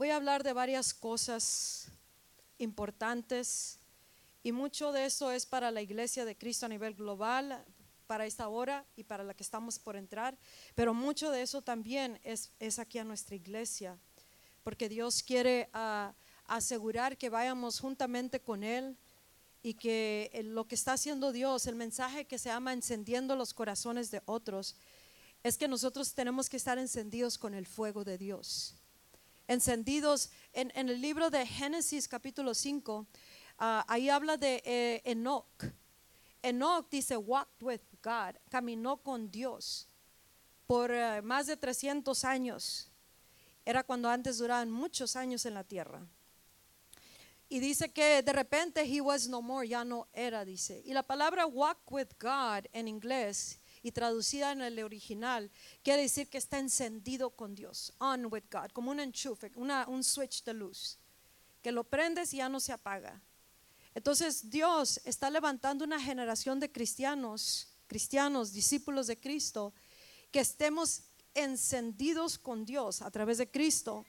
voy a hablar de varias cosas importantes y mucho de eso es para la iglesia de Cristo a nivel global, para esta hora y para la que estamos por entrar, pero mucho de eso también es, es aquí a nuestra iglesia, porque Dios quiere ah, asegurar que vayamos juntamente con Él y que eh, lo que está haciendo Dios, el mensaje que se llama encendiendo los corazones de otros, es que nosotros tenemos que estar encendidos con el fuego de Dios. Encendidos en, el libro de Génesis capítulo 5, ah, ahí habla de eh, Enoch. Enoch dice, walked with God, caminó con Dios por eh, más de 300 años. Era cuando antes duraban muchos años en la tierra. Y dice que de repente he was no more, ya no era, dice. Y la palabra walk with God en inglés y traducida en el original quiere decir que está encendido con Dios, on with God, como un enchufe, un switch de luz, que lo prendes y ya no se apaga. Entonces Dios está levantando una generación de cristianos, cristianos, discípulos de Cristo, que estemos encendidos con Dios a través de Cristo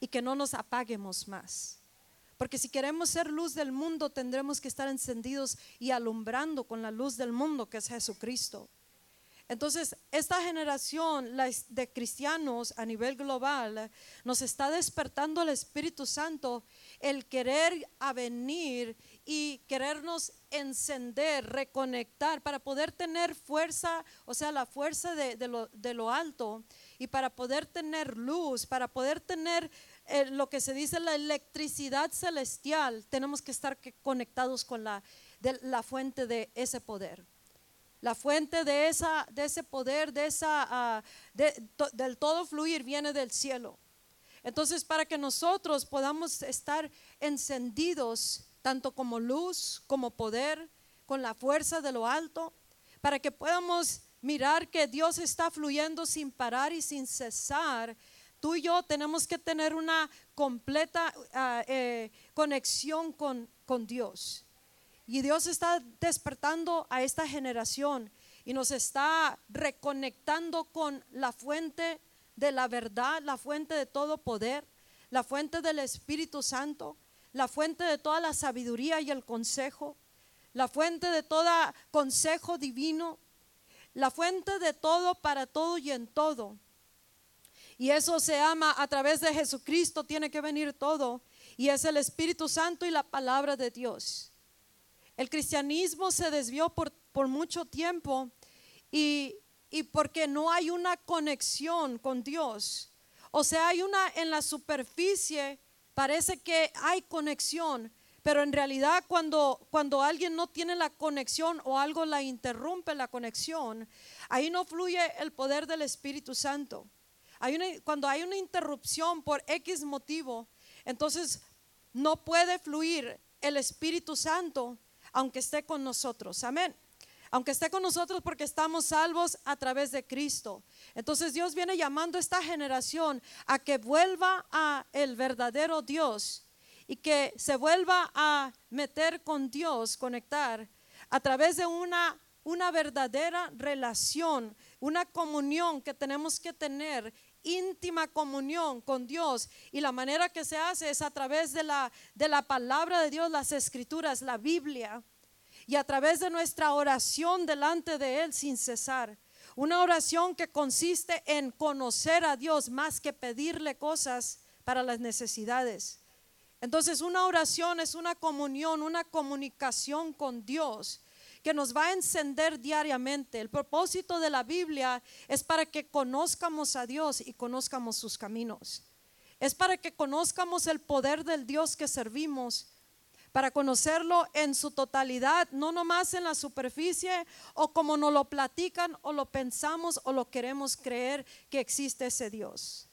y que no nos apaguemos más. Porque si queremos ser luz del mundo, tendremos que estar encendidos y alumbrando con la luz del mundo, que es Jesucristo. Entonces, esta generación de cristianos a nivel global nos está despertando el Espíritu Santo el querer venir y querernos encender, reconectar para poder tener fuerza, o sea, la fuerza de, lo, de lo alto y para poder tener luz, para poder tener eh, lo que se dice la electricidad celestial, tenemos que estar conectados con la, la fuente de ese poder. La fuente de, esa, de ese poder, de esa, ah, del todo fluir, viene del cielo. Entonces, para que nosotros podamos estar encendidos, tanto como luz, como poder, con la fuerza de lo alto, para que podamos mirar que Dios está fluyendo sin parar y sin cesar Tú y yo tenemos que tener una completa ah, eh, conexión con, con Dios. Y Dios está despertando a esta generación y nos está reconectando con la fuente de la verdad, la fuente de todo poder, la fuente del Espíritu Santo, la fuente de toda la sabiduría y el consejo, la fuente de todo consejo divino, la fuente de todo para todo y en todo. Y eso se ama a través de Jesucristo, tiene que venir todo. Y es el Espíritu Santo y la palabra de Dios. El cristianismo se desvió por, por mucho tiempo y, y porque no hay una conexión con Dios. O sea, hay una en la superficie, parece que hay conexión, pero en realidad cuando, cuando alguien no tiene la conexión o algo la interrumpe la conexión, ahí no fluye el poder del Espíritu Santo cuando hay una interrupción por X motivo, entonces no puede fluir el Espíritu Santo aunque esté con nosotros. Amén. Aunque esté con nosotros porque estamos salvos a través de Cristo. Entonces Dios viene llamando a esta generación a que vuelva a el verdadero Dios y que se vuelva a meter con Dios, conectar a través de una una verdadera relación, una comunión que tenemos que tener íntima comunión con Dios y la manera que se hace es a través de la, de la palabra de Dios, las escrituras, la Biblia y a través de nuestra oración delante de Él sin cesar. Una oración que consiste en conocer a Dios más que pedirle cosas para las necesidades. Entonces una oración es una comunión, una comunicación con Dios que nos va a encender diariamente. El propósito de la Biblia es para que conozcamos a Dios y conozcamos sus caminos. Es para que conozcamos el poder del Dios que servimos, para conocerlo en su totalidad, no nomás en la superficie o como nos lo platican o lo pensamos o lo queremos creer que existe ese Dios.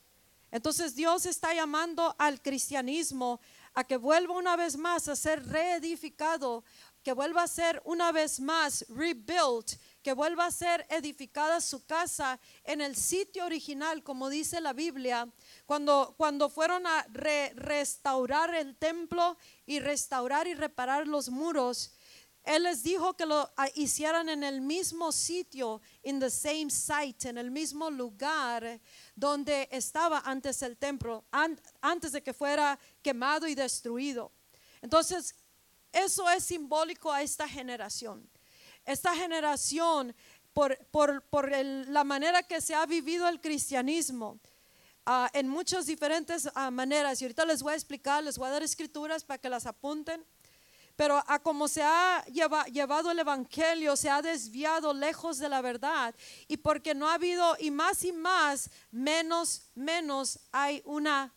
Entonces Dios está llamando al cristianismo a que vuelva una vez más a ser reedificado que vuelva a ser una vez más rebuilt, que vuelva a ser edificada su casa en el sitio original, como dice la Biblia, cuando, cuando fueron a restaurar el templo y restaurar y reparar los muros. Él les dijo que lo ah, hicieran en el mismo sitio, in the same site, en el mismo lugar donde estaba antes el templo, an- antes de que fuera quemado y destruido. Entonces, eso es simbólico a esta generación. Esta generación, por, por- por la manera que se ha vivido el cristianismo, ah, en muchas diferentes ah, maneras, y ahorita les voy a explicar, les voy a dar escrituras para que las apunten, pero a como se ha lleva- llevado el Evangelio, se ha desviado lejos de la verdad, y porque no ha habido, y más y más, menos, menos hay una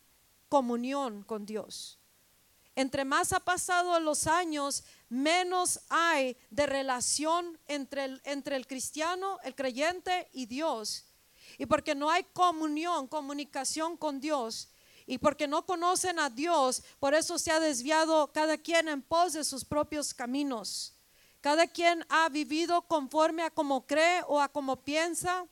comunión con Dios. Entre más ha pasado los años, menos hay de relación entre el, entre el cristiano, el creyente y Dios. Y porque no hay comunión, comunicación con Dios, y porque no conocen a Dios, por eso se ha desviado cada quien en pos de sus propios caminos. Cada quien ha vivido conforme a como cree o a como piensa,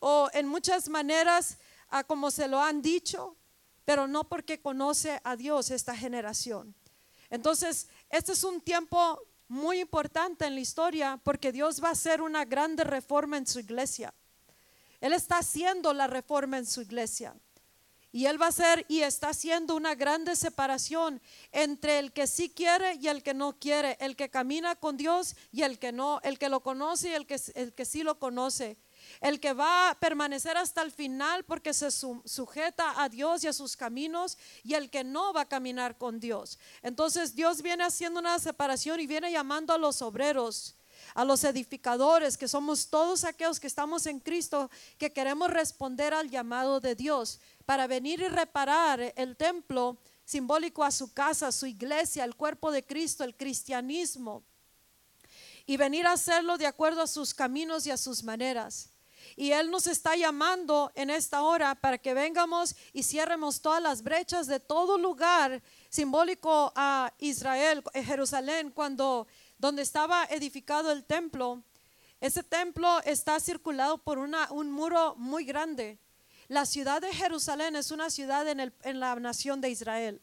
o en muchas maneras a como se lo han dicho, pero no porque conoce a Dios esta generación. Entonces, este es un tiempo muy importante en la historia porque Dios va a hacer una grande reforma en su iglesia. Él está haciendo la reforma en su iglesia. Y Él va a hacer y está haciendo una grande separación entre el que sí quiere y el que no quiere, el que camina con Dios y el que no, el que lo conoce y el que, el que sí lo conoce. El que va a permanecer hasta el final porque se su- sujeta a Dios y a sus caminos y el que no va a caminar con Dios. Entonces Dios viene haciendo una separación y viene llamando a los obreros a los edificadores, que somos todos aquellos que estamos en Cristo, que queremos responder al llamado de Dios para venir y reparar el templo simbólico a su casa, su iglesia, el cuerpo de Cristo, el cristianismo, y venir a hacerlo de acuerdo a sus caminos y a sus maneras. Y Él nos está llamando en esta hora para que vengamos y cierremos todas las brechas de todo lugar simbólico a Israel, eh, Jerusalén, cuando donde estaba edificado el templo. Ese templo está circulado por una, un muro muy grande. La ciudad de Jerusalén es una ciudad en, el- en la nación de Israel.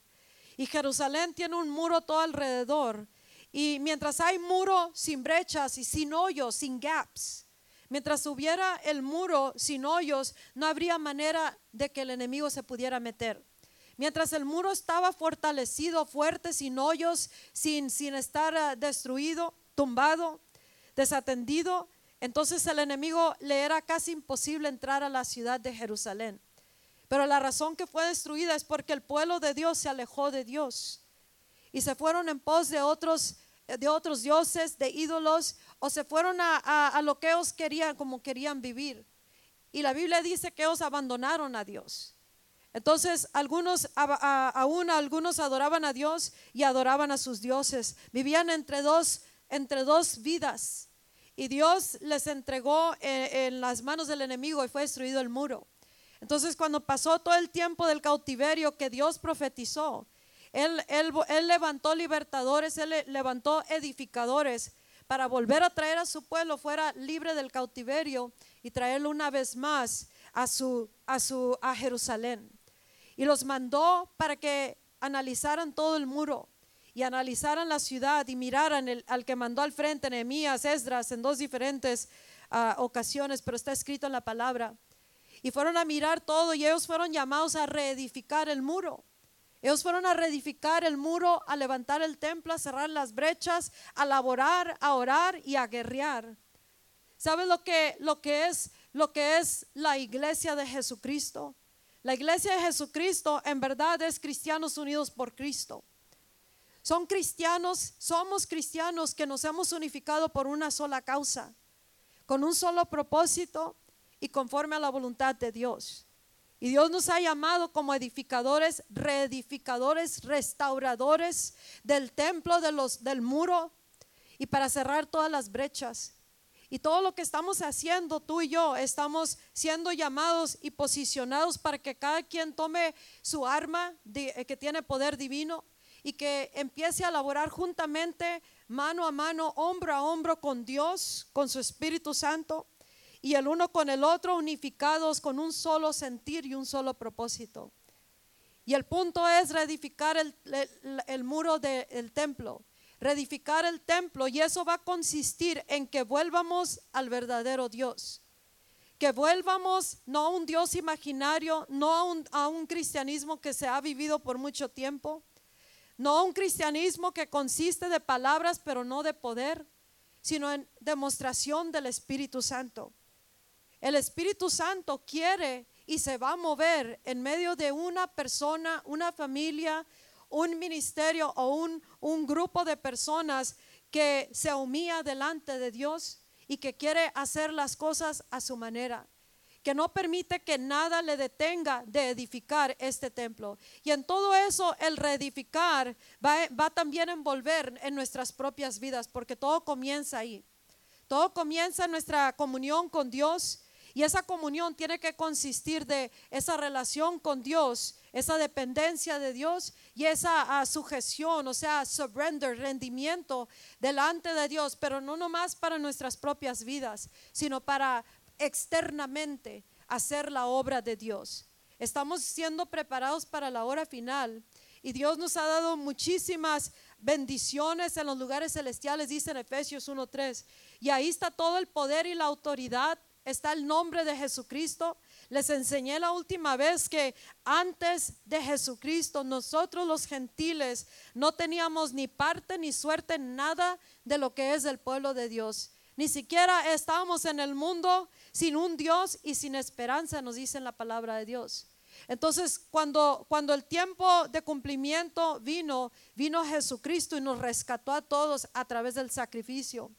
Y Jerusalén tiene un muro todo alrededor. Y mientras hay muro sin brechas y sin hoyos, sin gaps, mientras hubiera el muro sin hoyos, no habría manera de que el enemigo se pudiera meter. Mientras el muro estaba fortalecido, fuerte, sin hoyos, sin, sin estar ah, destruido, tumbado, desatendido, entonces el enemigo le era casi imposible entrar a la ciudad de Jerusalén. Pero la razón que fue destruida es porque el pueblo de Dios se alejó de Dios y se fueron en pos de otros, de otros dioses, de ídolos, o se fueron a, a- lo que ellos querían, como querían vivir. Y la Biblia dice que ellos abandonaron a Dios. Entonces, algunos, a- aún algunos adoraban a Dios y adoraban a sus dioses. Vivían entre dos, entre dos vidas. Y Dios les entregó eh, en las manos del enemigo y fue destruido el muro. Entonces, cuando pasó todo el tiempo del cautiverio que Dios profetizó, Él, él, él levantó libertadores, Él le- levantó edificadores para volver a traer a su pueblo fuera libre del cautiverio y traerlo una vez más a, su, a, su, a Jerusalén. Y los mandó para que analizaran todo el muro y analizaran la ciudad y miraran el- al que mandó al frente, Nehemías, Esdras, en dos diferentes ah, ocasiones, pero está escrito en la palabra. Y fueron a mirar todo y ellos fueron llamados a reedificar el muro. Ellos fueron a reedificar el muro, a levantar el templo, a cerrar las brechas, a laborar, a orar y a guerrear. ¿Sabes lo que, lo que es lo que es la iglesia de Jesucristo? La iglesia de Jesucristo en verdad es cristianos unidos por Cristo. Son cristianos, somos cristianos que nos hemos unificado por una sola causa, con un solo propósito y conforme a la voluntad de Dios. Y Dios nos ha llamado como edificadores, reedificadores, restauradores del templo, de los, del muro, y para cerrar todas las brechas. Y todo lo que estamos haciendo, tú y yo, estamos siendo llamados y posicionados para que cada quien tome su arma eh, que tiene poder divino y que empiece a laborar juntamente, mano a mano, hombro a hombro con Dios, con su Espíritu Santo, y el uno con el otro unificados con un solo sentir y un solo propósito. Y el punto es reedificar el, el- muro del templo, reedificar el templo y eso va a consistir en que vuelvamos al verdadero Dios. Que vuelvamos no a un Dios imaginario, no a un, a un cristianismo que se ha vivido por mucho tiempo, no a un cristianismo que consiste de palabras pero no de poder, sino en demostración del Espíritu Santo. El Espíritu Santo quiere y se va a mover en medio de una persona, una familia, un ministerio o un, un grupo de personas que se humilla delante de Dios y que quiere hacer las cosas a su manera que no permite que nada le detenga de edificar este templo. Y en todo eso el reedificar va, va, también a envolver en nuestras propias vidas, porque todo comienza ahí. Todo comienza en nuestra comunión con Dios y esa comunión tiene que consistir de esa relación con Dios, esa dependencia de Dios y esa uh, sujeción, o sea, surrender, rendimiento delante de Dios, pero no nomás para nuestras propias vidas, sino para externamente hacer la obra de Dios. Estamos siendo preparados para la hora final y Dios nos ha dado muchísimas bendiciones en los lugares celestiales, dice en Efesios 1.3. Y ahí está todo el poder y la autoridad está el nombre de Jesucristo. Les enseñé la última vez que antes de Jesucristo nosotros los gentiles no teníamos ni parte ni suerte en nada de lo que es el pueblo de Dios. Ni siquiera estábamos en el mundo sin un Dios y sin esperanza, nos dice la palabra de Dios. Entonces, cuando, cuando el tiempo de cumplimiento vino, vino Jesucristo y nos rescató a todos a través del sacrificio.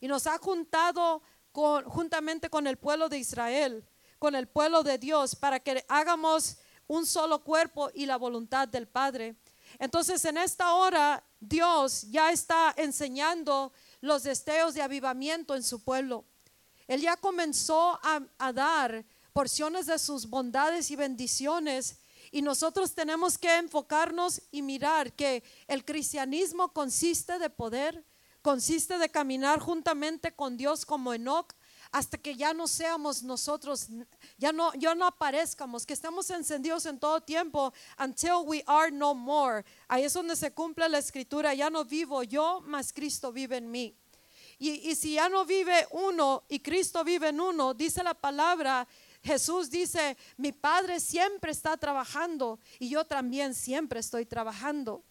Y nos ha juntado juntamente con el pueblo de Israel, con el pueblo de Dios, para que hagamos un solo cuerpo y la voluntad del Padre. Entonces en esta hora Dios ya está enseñando los deseos de avivamiento en su pueblo. Él ya comenzó a, a dar porciones de sus bondades y bendiciones y nosotros tenemos que enfocarnos y mirar que el cristianismo consiste de poder, consiste de caminar juntamente con Dios como Enoch hasta que ya no seamos nosotros, ya no, ya no aparezcamos, que estemos encendidos en todo tiempo, until we are no more. Ahí es donde se cumple la escritura, ya no vivo yo, mas Cristo vive en mí. Y, y si ya no vive uno y Cristo vive en uno, dice la palabra, Jesús dice, mi Padre siempre está trabajando y yo también siempre estoy trabajando.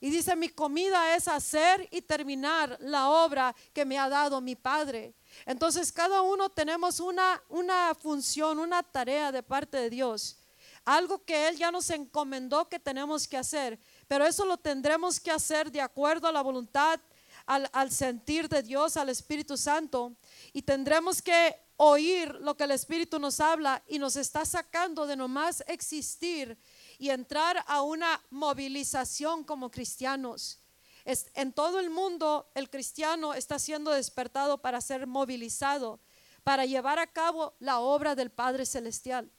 Y dice, mi comida es hacer y terminar la obra que me ha dado mi Padre. Entonces cada uno tenemos una, una función, una tarea de parte de Dios. Algo que Él ya nos encomendó que tenemos que hacer. Pero eso lo tendremos que hacer de acuerdo a la voluntad, al, sentir de Dios, al Espíritu Santo. Y tendremos que oír lo que el Espíritu nos habla y nos está sacando de nomás existir y entrar a una movilización como cristianos. Es, en todo el mundo el cristiano está siendo despertado para ser movilizado, para llevar a cabo la obra del Padre Celestial.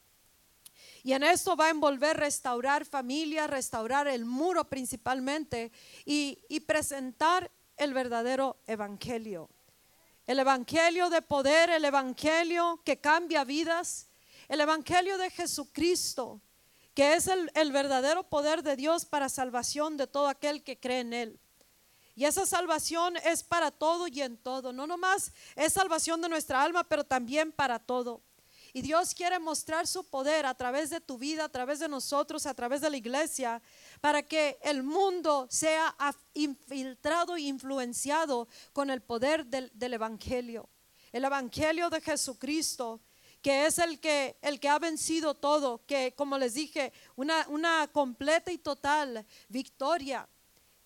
Y en esto va a envolver restaurar familia, restaurar el muro principalmente y, y presentar el verdadero evangelio. El evangelio de poder, el evangelio que cambia vidas, el evangelio de Jesucristo que es el, verdadero poder de Dios para salvación de todo aquel que cree en Él. Y esa salvación es para todo y en todo. No nomás es salvación de nuestra alma, pero también para todo. Y Dios quiere mostrar su poder a través de tu vida, a través de nosotros, a través de la iglesia, para que el mundo sea infiltrado e influenciado con el poder del, del Evangelio. El Evangelio de Jesucristo que es el que, el que ha vencido todo, que como les dije, una, una completa y total victoria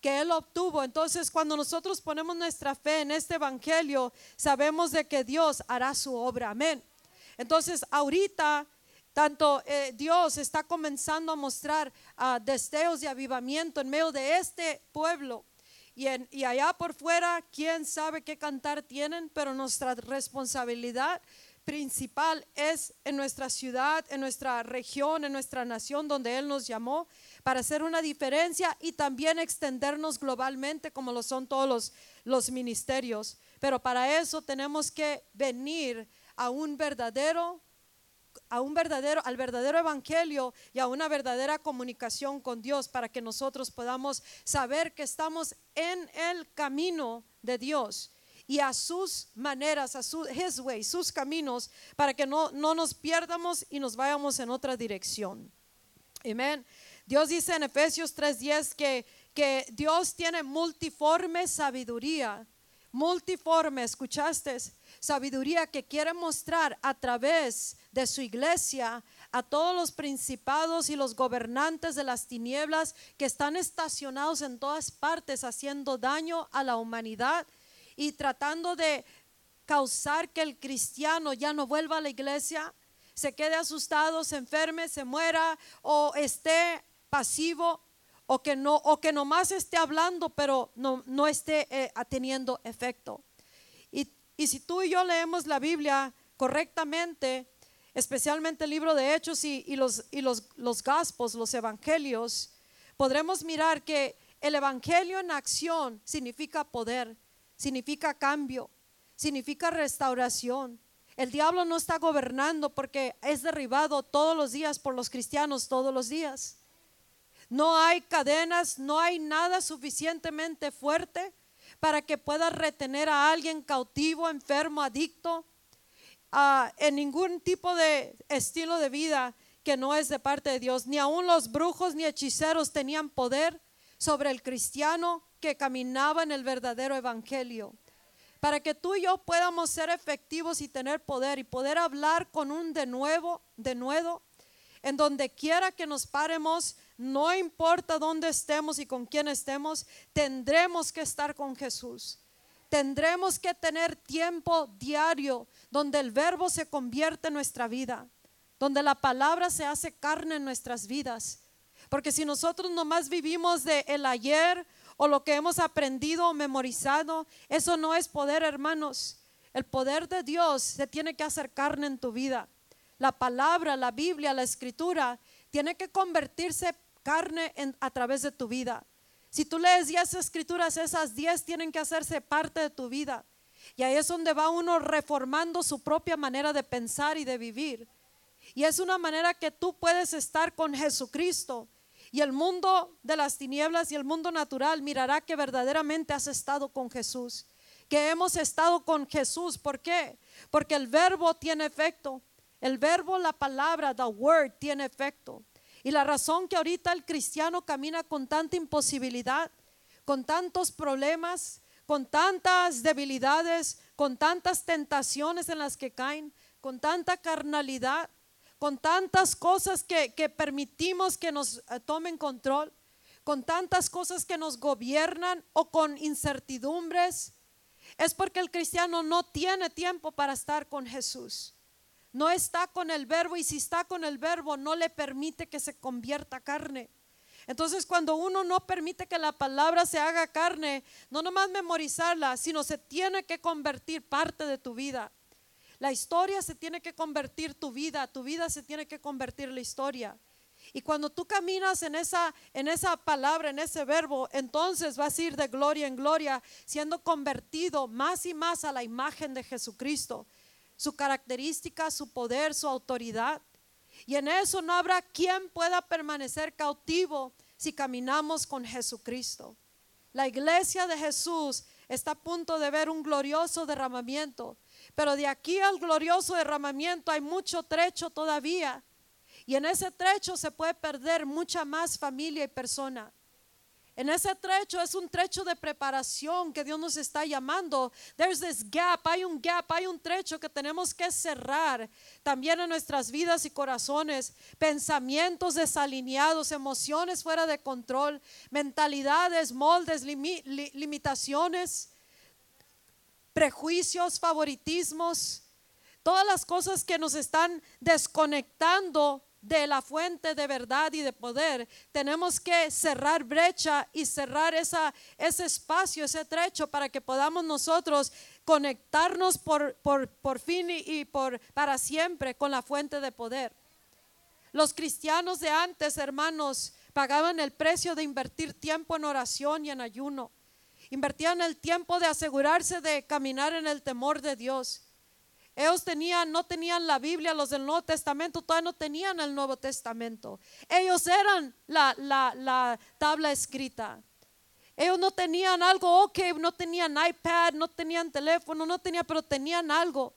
que Él obtuvo. Entonces, cuando nosotros ponemos nuestra fe en este Evangelio, sabemos de que Dios hará su obra. Amén. Entonces, ahorita, tanto eh, Dios está comenzando a mostrar uh, deseos de avivamiento en medio de este pueblo. Y, en, y allá por fuera, quién sabe qué cantar tienen, pero nuestra responsabilidad principal es en nuestra ciudad, en nuestra región, en nuestra nación donde Él nos llamó para hacer una diferencia y también extendernos globalmente como lo son todos los, los ministerios. Pero para eso tenemos que venir a un verdadero a un verdadero, al verdadero evangelio y a una verdadera comunicación con Dios para que nosotros podamos saber que estamos en el camino de Dios y a sus maneras, a su his way, sus caminos, para que no, no nos pierdamos y nos vayamos en otra dirección. Amén. Dios dice en Efesios 3:10 que, que Dios tiene multiforme sabiduría. Multiforme, ¿escuchaste? Sabiduría que quiere mostrar a través de su iglesia a todos los principados y los gobernantes de las tinieblas que están estacionados en todas partes haciendo daño a la humanidad y tratando de causar que el cristiano ya no vuelva a la iglesia, se quede asustado, se enferme, se muera o esté pasivo o que no o que nomás esté hablando pero no, no esté eh, teniendo efecto. Y, y si tú y yo leemos la Biblia correctamente, especialmente el libro de Hechos y, y los, y los, los Gaspos, los Evangelios, podremos mirar que el Evangelio en acción significa poder, significa cambio, significa restauración. El diablo no está gobernando porque es derribado todos los días por los cristianos, todos los días. No hay cadenas, no hay nada suficientemente fuerte para que pueda retener a alguien cautivo, enfermo, adicto, en ningún tipo de estilo de vida que no es de parte de Dios. Ni aun los brujos ni hechiceros tenían poder sobre el cristiano que caminaba en el verdadero evangelio. Para que tú y yo podamos ser efectivos y tener poder y poder hablar con un de nuevo, de nuevo, en donde quiera que nos paremos, no importa dónde estemos y con quién estemos, tendremos que estar con Jesús. Tendremos que tener tiempo diario donde el verbo se convierte en nuestra vida, donde la palabra se hace carne en nuestras vidas. Porque si nosotros nomás vivimos de el ayer o lo que hemos aprendido o memorizado, eso no es poder, hermanos. El poder de Dios se tiene que hacer carne en tu vida. La palabra, la Biblia, la escritura, tiene que convertirse carne a través de tu vida. Si tú lees 10 escrituras, esas 10 tienen que hacerse parte de tu vida. Y ahí es donde va uno reformando su propia manera de pensar y de vivir. Y es una manera que tú puedes estar con Jesucristo y el mundo de las tinieblas y el mundo natural mirará que verdaderamente has estado con Jesús, que hemos estado con Jesús. ¿Por qué? Porque el verbo tiene efecto. El verbo, la palabra, the word, tiene efecto. Y la razón que ahorita el cristiano camina con tanta imposibilidad, con tantos problemas, con tantas debilidades, con tantas tentaciones en las que caen, con tanta carnalidad, con tantas cosas que, permitimos que nos eh, tomen control, con tantas cosas que nos gobiernan o con incertidumbres, es porque el cristiano no tiene tiempo para estar con Jesús. No está con el verbo y si está con el verbo no le permite que se convierta carne. Entonces cuando uno no permite que la palabra se haga carne, no nomás memorizarla, sino se tiene que convertir parte de tu vida. La historia se tiene que convertir tu vida, tu vida se tiene que convertir la historia. Y cuando tú caminas en esa, en esa palabra, en ese verbo, entonces vas a ir de gloria en gloria, siendo convertido más y más a la imagen de Jesucristo, su característica, su poder, su autoridad. Y en eso no habrá quien pueda permanecer cautivo si caminamos con Jesucristo. La iglesia de Jesús está a punto de ver un glorioso derramamiento pero de aquí al glorioso derramamiento hay mucho trecho todavía. Y en ese trecho se puede perder mucha más familia y persona. En ese trecho es un trecho de preparación que Dios nos está llamando. There's this gap, hay un gap, hay un trecho que tenemos que cerrar también en nuestras vidas y corazones. Pensamientos desalineados, emociones fuera de control, mentalidades, moldes, limitaciones prejuicios, favoritismos, todas las cosas que nos están desconectando de la fuente de verdad y de poder, tenemos que cerrar brecha y cerrar esa, ese espacio, ese trecho para que podamos nosotros conectarnos por, por, fin y, y por, para siempre con la fuente de poder. Los cristianos de antes, hermanos, pagaban el precio de invertir tiempo en oración y en ayuno. Invertían el tiempo de asegurarse de caminar en el temor de Dios. Ellos tenían, no tenían la Biblia, los del Nuevo Testamento todavía no tenían el Nuevo Testamento. Ellos eran la, la, la tabla escrita. Ellos no tenían algo, ok, no tenían iPad, no tenían teléfono, no tenían, pero tenían algo.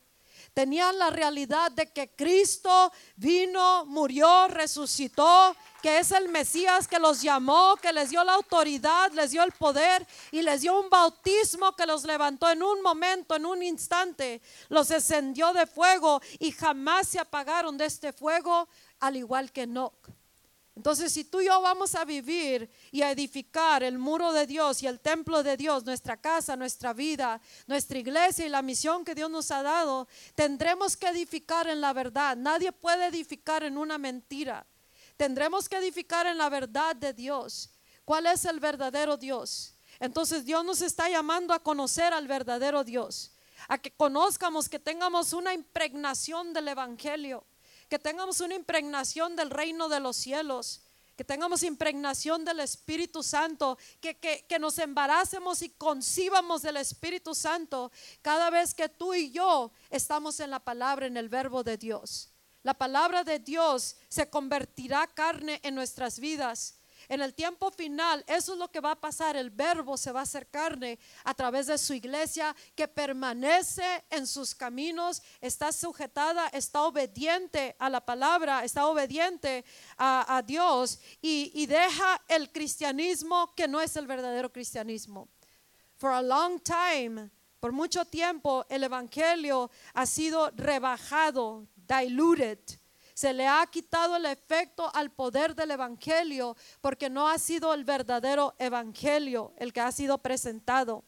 Tenían la realidad de que Cristo vino, murió, resucitó, que es el Mesías que los llamó, que les dio la autoridad, les dio el poder y les dio un bautismo que los levantó en un momento, en un instante, los encendió de fuego y jamás se apagaron de este fuego, al igual que Enoch. Entonces, si tú y yo vamos a vivir y a edificar el muro de Dios y el templo de Dios, nuestra casa, nuestra vida, nuestra iglesia y la misión que Dios nos ha dado, tendremos que edificar en la verdad. Nadie puede edificar en una mentira. Tendremos que edificar en la verdad de Dios. ¿Cuál es el verdadero Dios? Entonces Dios nos está llamando a conocer al verdadero Dios, a que conozcamos, que tengamos una impregnación del Evangelio que tengamos una impregnación del reino de los cielos, que tengamos impregnación del Espíritu Santo, que, que, nos embaracemos y concibamos del Espíritu Santo cada vez que tú y yo estamos en la palabra, en el verbo de Dios. La palabra de Dios se convertirá carne en nuestras vidas en el tiempo final, eso es lo que va a pasar. El verbo se va a hacer carne a través de su iglesia que permanece en sus caminos, está sujetada, está obediente a la palabra, está obediente a, Dios y, y deja el cristianismo que no es el verdadero cristianismo. For a long time, por mucho tiempo, el evangelio ha sido rebajado, diluted se le ha quitado el efecto al poder del Evangelio porque no ha sido el verdadero Evangelio el que ha sido presentado.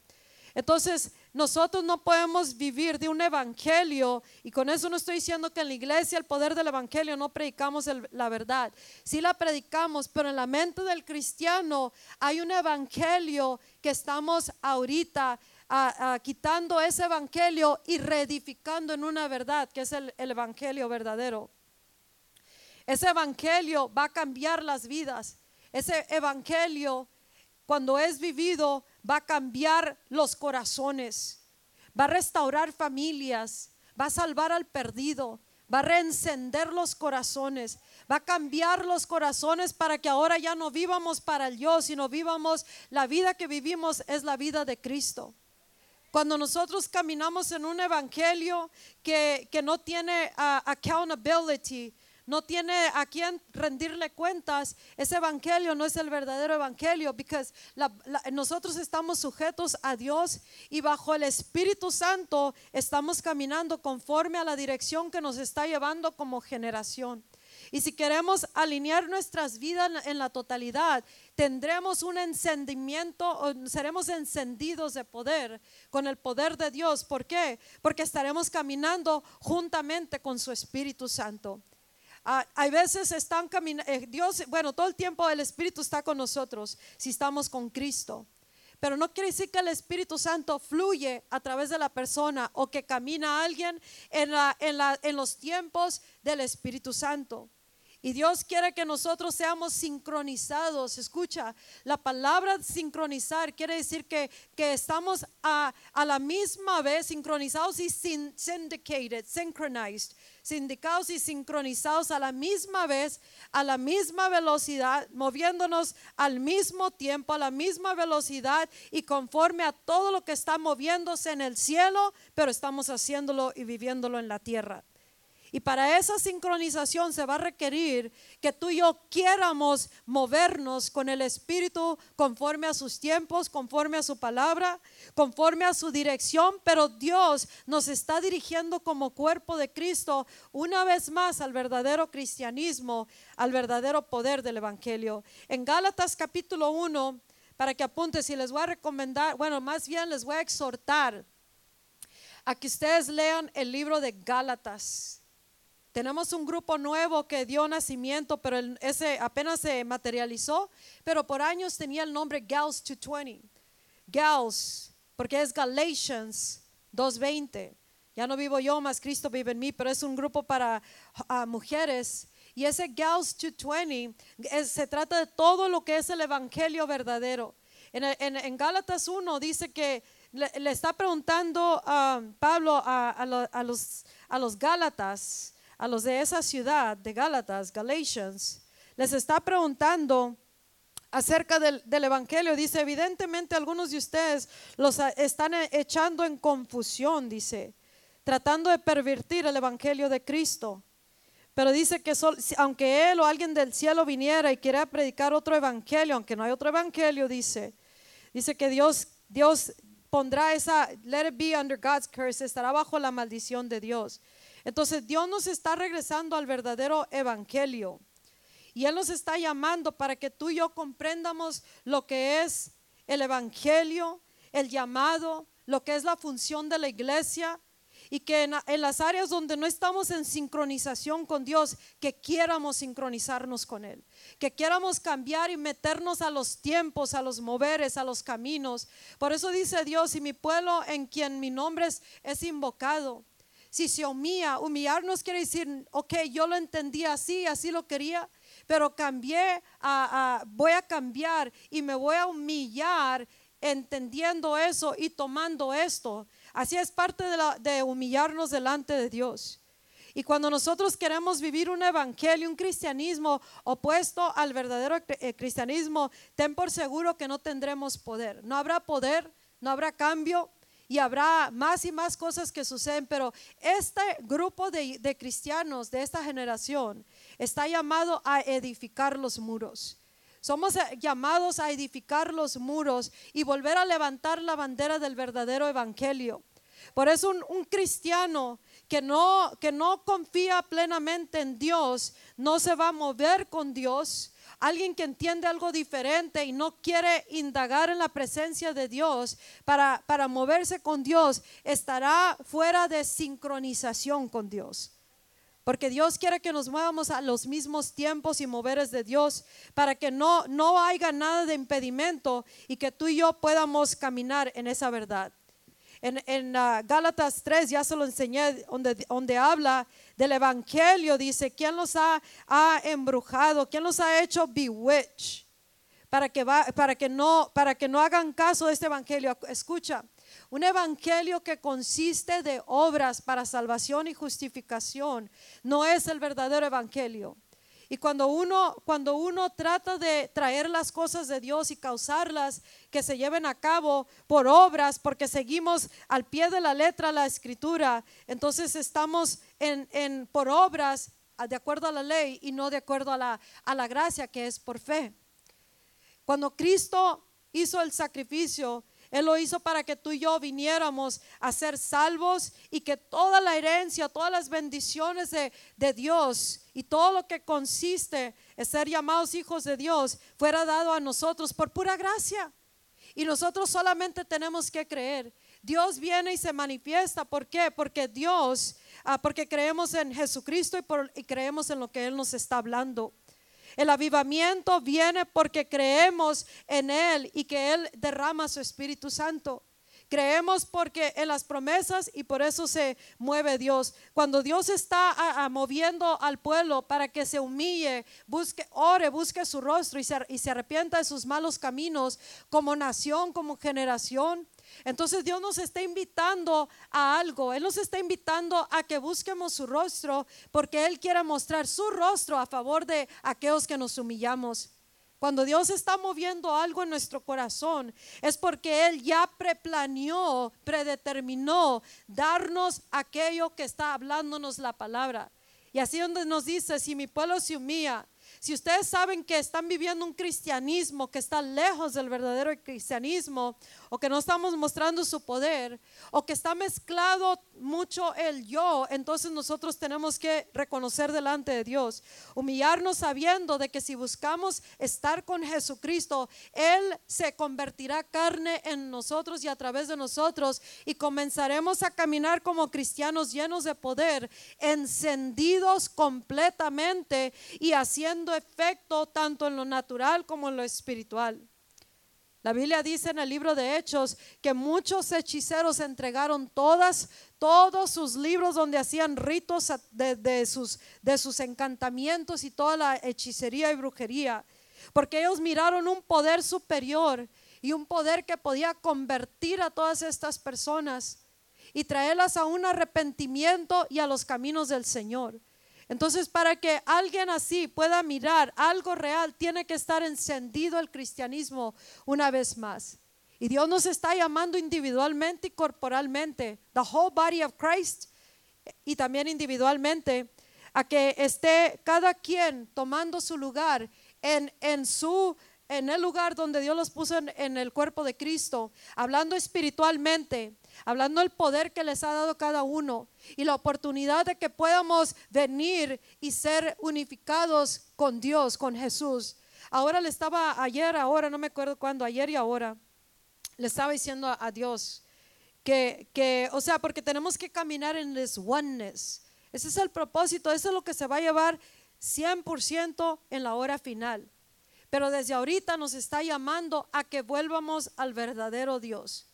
Entonces, nosotros no podemos vivir de un evangelio, y con eso no estoy diciendo que en la iglesia el poder del evangelio no predicamos la verdad. Sí la predicamos, pero en la mente del cristiano hay un evangelio que estamos ahorita quitando ese evangelio y reedificando en una verdad, que es el evangelio verdadero. Ese evangelio va a cambiar las vidas. Ese evangelio, cuando es vivido, va a cambiar los corazones. Va a restaurar familias. Va a salvar al perdido. Va a reencender los corazones. Va a cambiar los corazones para que ahora ya no vivamos para el sino vivamos la vida que vivimos es la vida de Cristo. Cuando nosotros caminamos en un evangelio que, no tiene uh, accountability, no tiene a quien rendirle cuentas, ese evangelio no es el verdadero evangelio, porque nosotros estamos sujetos a Dios y bajo el Espíritu Santo estamos caminando conforme a la dirección que nos está llevando como generación. Y si queremos alinear nuestras vidas en la totalidad, tendremos un encendimiento, seremos encendidos de poder, con el poder de Dios. ¿Por qué? Porque estaremos caminando juntamente con su Espíritu Santo. Ah, hay veces están caminando, eh, Dios, bueno, todo el tiempo el Espíritu está con nosotros si estamos con Cristo. Pero no quiere decir que el Espíritu Santo fluye a través de la persona o que camina alguien en, la, en, la, en los tiempos del Espíritu Santo. Y Dios quiere que nosotros seamos sincronizados. Escucha, la palabra sincronizar quiere decir que, que estamos a, a, la misma vez sincronizados y syndicated, synchronized, sindicados y sincronizados a la misma vez, a la misma velocidad, moviéndonos al mismo tiempo, a la misma velocidad y conforme a todo lo que está moviéndose en el cielo, pero estamos haciéndolo y viviéndolo en la tierra. Y para esa sincronización se va a requerir que tú y yo quieramos movernos con el Espíritu conforme a sus tiempos, conforme a su palabra, conforme a su dirección, pero Dios nos está dirigiendo como cuerpo de Cristo una vez más al verdadero cristianismo, al verdadero poder del Evangelio. En Gálatas capítulo 1, para que apuntes si les voy a recomendar, bueno, más bien les voy a exhortar a que ustedes lean el libro de Gálatas. Tenemos un grupo nuevo que dio nacimiento, pero ese apenas se materializó, pero por años tenía el nombre Gals 220. Gals, porque es Galatians 220. Ya no vivo yo, más Cristo vive en mí, pero es un grupo para mujeres. Y ese Gals 220 se trata de todo lo que es el evangelio verdadero. En, en, en Gálatas 1 dice que le, está preguntando a Pablo a, a a los, a los Gálatas, a los de esa ciudad de Gálatas, Galatians, les está preguntando acerca del, del Evangelio. Dice, evidentemente algunos de ustedes los están e- echando en confusión, dice, tratando de pervertir el Evangelio de Cristo. Pero dice que aunque él o alguien del cielo viniera y quiera predicar otro evangelio, aunque no hay otro evangelio, dice, dice que Dios, Dios pondrá esa, let it be under God's curse, estará bajo la maldición de Dios. Entonces Dios nos está regresando al verdadero evangelio. Y Él nos está llamando para que tú y yo comprendamos lo que es el Evangelio, el llamado, lo que es la función de la iglesia. Y que en, las áreas donde no estamos en sincronización con Dios, que quieramos sincronizarnos con Él. Que quieramos cambiar y meternos a los tiempos, a los moveres, a los caminos. Por eso dice Dios, y mi pueblo en quien mi nombre es invocado. Si se humilla, humillarnos quiere decir, ok, yo lo entendí así, así lo quería, pero cambié, a, voy a cambiar y me voy a humillar entendiendo eso y tomando esto. Así es parte de, de humillarnos delante de Dios. Y cuando nosotros queremos vivir un evangelio, un cristianismo opuesto al verdadero eh, cristianismo, ten por seguro que no tendremos poder. No habrá poder, no habrá cambio y habrá más y más cosas que suceden, pero este grupo de, cristianos de esta generación está llamado a edificar los muros. Somos eh, llamados a edificar los muros y volver a levantar la bandera del verdadero evangelio. Por eso un, un cristiano que no, que no confía plenamente en Dios no se va a mover con Dios. Alguien que entiende algo diferente y no quiere indagar en la presencia de Dios para, para moverse con Dios estará fuera de sincronización con Dios. Porque Dios quiere que nos muevamos a los mismos tiempos y moveres de Dios para que no, no haya nada de impedimento y que tú y yo podamos caminar en esa verdad. En, en ah, Gálatas 3 ya se lo enseñé, donde, donde habla del Evangelio, dice, ¿quién los ha, ha embrujado? ¿Quién los ha hecho bewitch? Para que, va, para, que no, para que no hagan caso de este Evangelio. Escucha, un Evangelio que consiste de obras para salvación y justificación no es el verdadero Evangelio. Y cuando uno, cuando uno trata de traer las cosas de Dios y causarlas que se lleven a cabo por obras, porque seguimos al pie de la letra la escritura, entonces estamos en, en- por obras de acuerdo a la ley y no de acuerdo a la, a la gracia que es por fe. Cuando Cristo hizo el sacrificio, Él lo hizo para que tú y yo viniéramos a ser salvos y que toda la herencia, todas las bendiciones de, de Dios y todo lo que consiste en ser llamados hijos de Dios fuera dado a nosotros por pura gracia. Y nosotros solamente tenemos que creer. Dios viene y se manifiesta. ¿Por qué? Porque Dios, ah, porque creemos en Jesucristo y, creemos en lo que Él nos está hablando. El avivamiento viene porque creemos en Él y que Él derrama su Espíritu Santo. Creemos porque en las promesas y por eso se mueve Dios. Cuando Dios está a- moviendo al pueblo para que se humille, busque, ore, busque su rostro y se, y se arrepienta de sus malos caminos como nación, como generación. Entonces Dios nos está invitando a algo. Él nos está invitando a que busquemos su rostro porque Él quiere mostrar su rostro a favor de aquellos que nos humillamos. Cuando Dios está moviendo algo en nuestro corazón, es porque Él ya preplaneó, predeterminó darnos aquello que está hablándonos la palabra. Y así donde nos dice, si mi pueblo se humilla, si ustedes saben que están viviendo un cristianismo que está lejos del verdadero cristianismo, o que no estamos mostrando su poder, o que está mezclado mucho el yo, entonces nosotros tenemos que reconocer delante de Dios, humillarnos sabiendo de que si buscamos estar con Jesucristo, Él se convertirá carne en nosotros y a través de nosotros, y comenzaremos a caminar como cristianos llenos de poder, encendidos completamente y haciendo efecto tanto en lo natural como en lo espiritual. La Biblia dice en el libro de Hechos que muchos hechiceros entregaron todas, todos sus libros donde hacían ritos de, de sus, de sus encantamientos y toda la hechicería y brujería, porque ellos miraron un poder superior y un poder que podía convertir a todas estas personas y traerlas a un arrepentimiento y a los caminos del Señor. Entonces, para que alguien así pueda mirar algo real, tiene que estar encendido el cristianismo una vez más. Y Dios nos está llamando individualmente y corporalmente, the whole body of Christ, y también individualmente, a que esté cada quien tomando su lugar en, en su en el lugar donde Dios los puso en, en, el cuerpo de Cristo, hablando espiritualmente, hablando del poder que les ha dado cada uno y la oportunidad de que podamos venir y ser unificados con Dios, con Jesús. Ahora le estaba, ayer, ahora, no me acuerdo cuándo, ayer y ahora, le estaba diciendo a, Dios que, que, o sea, porque tenemos que caminar en this oneness. Ese es el propósito, eso es lo que se va a llevar 100% en la hora final. Pero desde ahorita nos está llamando a que vuelvamos al verdadero Dios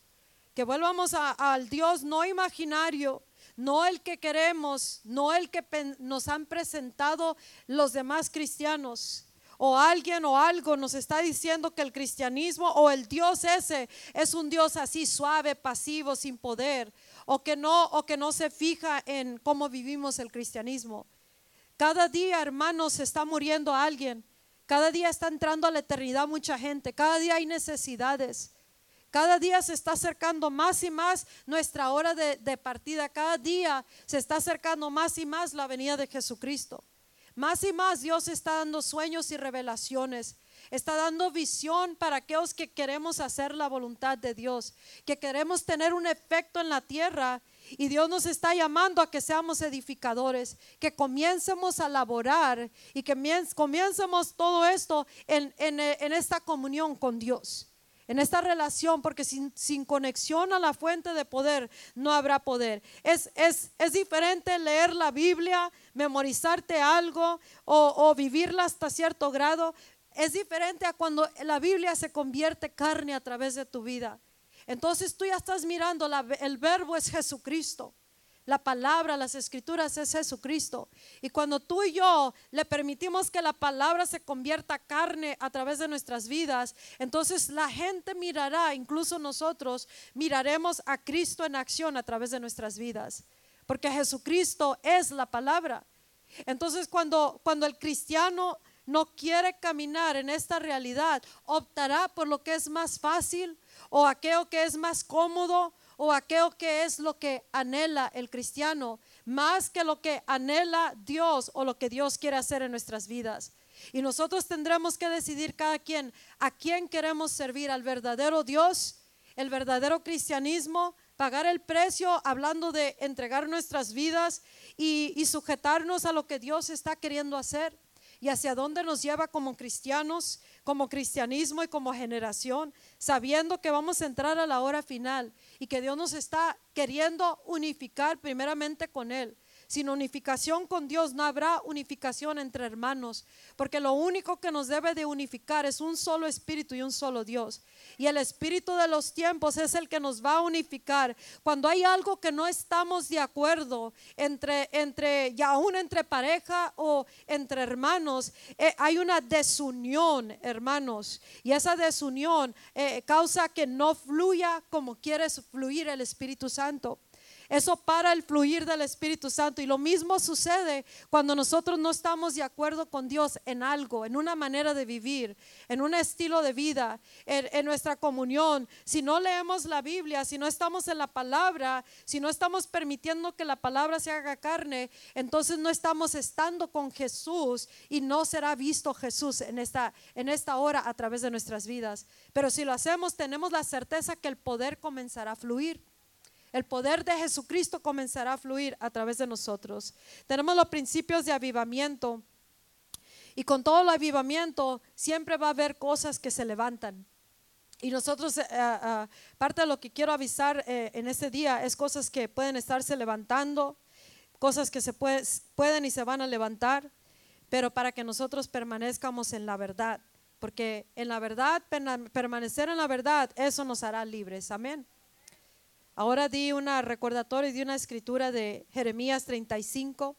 que volvamos al Dios no imaginario, no el que queremos, no el que nos han presentado los demás cristianos. O alguien o algo nos está diciendo que el cristianismo o el Dios ese es un Dios así suave, pasivo, sin poder, o que no o que no se fija en cómo vivimos el cristianismo. Cada día, hermanos, se está muriendo alguien. Cada día está entrando a la eternidad mucha gente. Cada día hay necesidades. Cada día se está acercando más y más nuestra hora de, partida. Cada día se está acercando más y más la venida de Jesucristo. Más y más Dios está dando sueños y revelaciones. Está dando visión para aquellos que queremos hacer la voluntad de Dios, que queremos tener un efecto en la tierra. Y Dios nos está llamando a que seamos edificadores, que comiencemos a laborar y que comiencemos todo esto en, esta comunión con Dios en esta relación, porque sin, conexión a la fuente de poder no habrá poder. Es, es, diferente leer la Biblia, memorizarte algo o, o, vivirla hasta cierto grado. Es diferente a cuando la Biblia se convierte carne a través de tu vida. Entonces tú ya estás mirando, el verbo es Jesucristo. La palabra, las escrituras es Jesucristo. Y cuando tú y yo le permitimos que la palabra se convierta carne a través de nuestras vidas, entonces la gente mirará, incluso nosotros miraremos a Cristo en acción a través de nuestras vidas. Porque Jesucristo es la palabra. Entonces cuando, cuando el cristiano no quiere caminar en esta realidad, optará por lo que es más fácil o aquello que es más cómodo o aquello que es lo que anhela el cristiano, más que lo que anhela Dios o lo que Dios quiere hacer en nuestras vidas. Y nosotros tendremos que decidir cada quien a quién queremos servir, al verdadero Dios, el verdadero cristianismo, pagar el precio hablando de entregar nuestras vidas y, y sujetarnos a lo que Dios está queriendo hacer y hacia dónde nos lleva como cristianos, como cristianismo y como generación, sabiendo que vamos a entrar a la hora final y que Dios nos está queriendo unificar primeramente con Él. Sin unificación con Dios no habrá unificación entre hermanos, porque lo único que nos debe de unificar es un solo espíritu y un solo Dios. Y el espíritu de los tiempos es el que nos va a unificar. Cuando hay algo que no estamos de acuerdo entre, entre ya aún entre pareja o entre hermanos, eh, hay una desunión, hermanos. Y esa desunión eh, causa que no fluya como quiere fluir el Espíritu Santo. Eso para el fluir del Espíritu Santo. Y lo mismo sucede cuando nosotros no estamos de acuerdo con Dios en algo, en una manera de vivir, en un estilo de vida, en, nuestra comunión. Si no leemos la Biblia, si no estamos en la palabra, si no estamos permitiendo que la palabra se haga carne, entonces no estamos estando con Jesús y no será visto Jesús en esta, en esta hora a través de nuestras vidas. Pero si lo hacemos, tenemos la certeza que el poder comenzará a fluir. El poder de Jesucristo comenzará a fluir a través de nosotros. Tenemos los principios de avivamiento. Y con todo el avivamiento siempre va a haber cosas que se levantan. Y nosotros, eh, parte de lo que quiero avisar en este día es cosas que pueden estarse levantando, cosas que se pueden y se van a levantar, pero para que nosotros permanezcamos en la verdad. Porque en la verdad, permanecer en la verdad, eso nos hará libres. Amén. Ahora di una recordatoria di una escritura de Jeremías 35,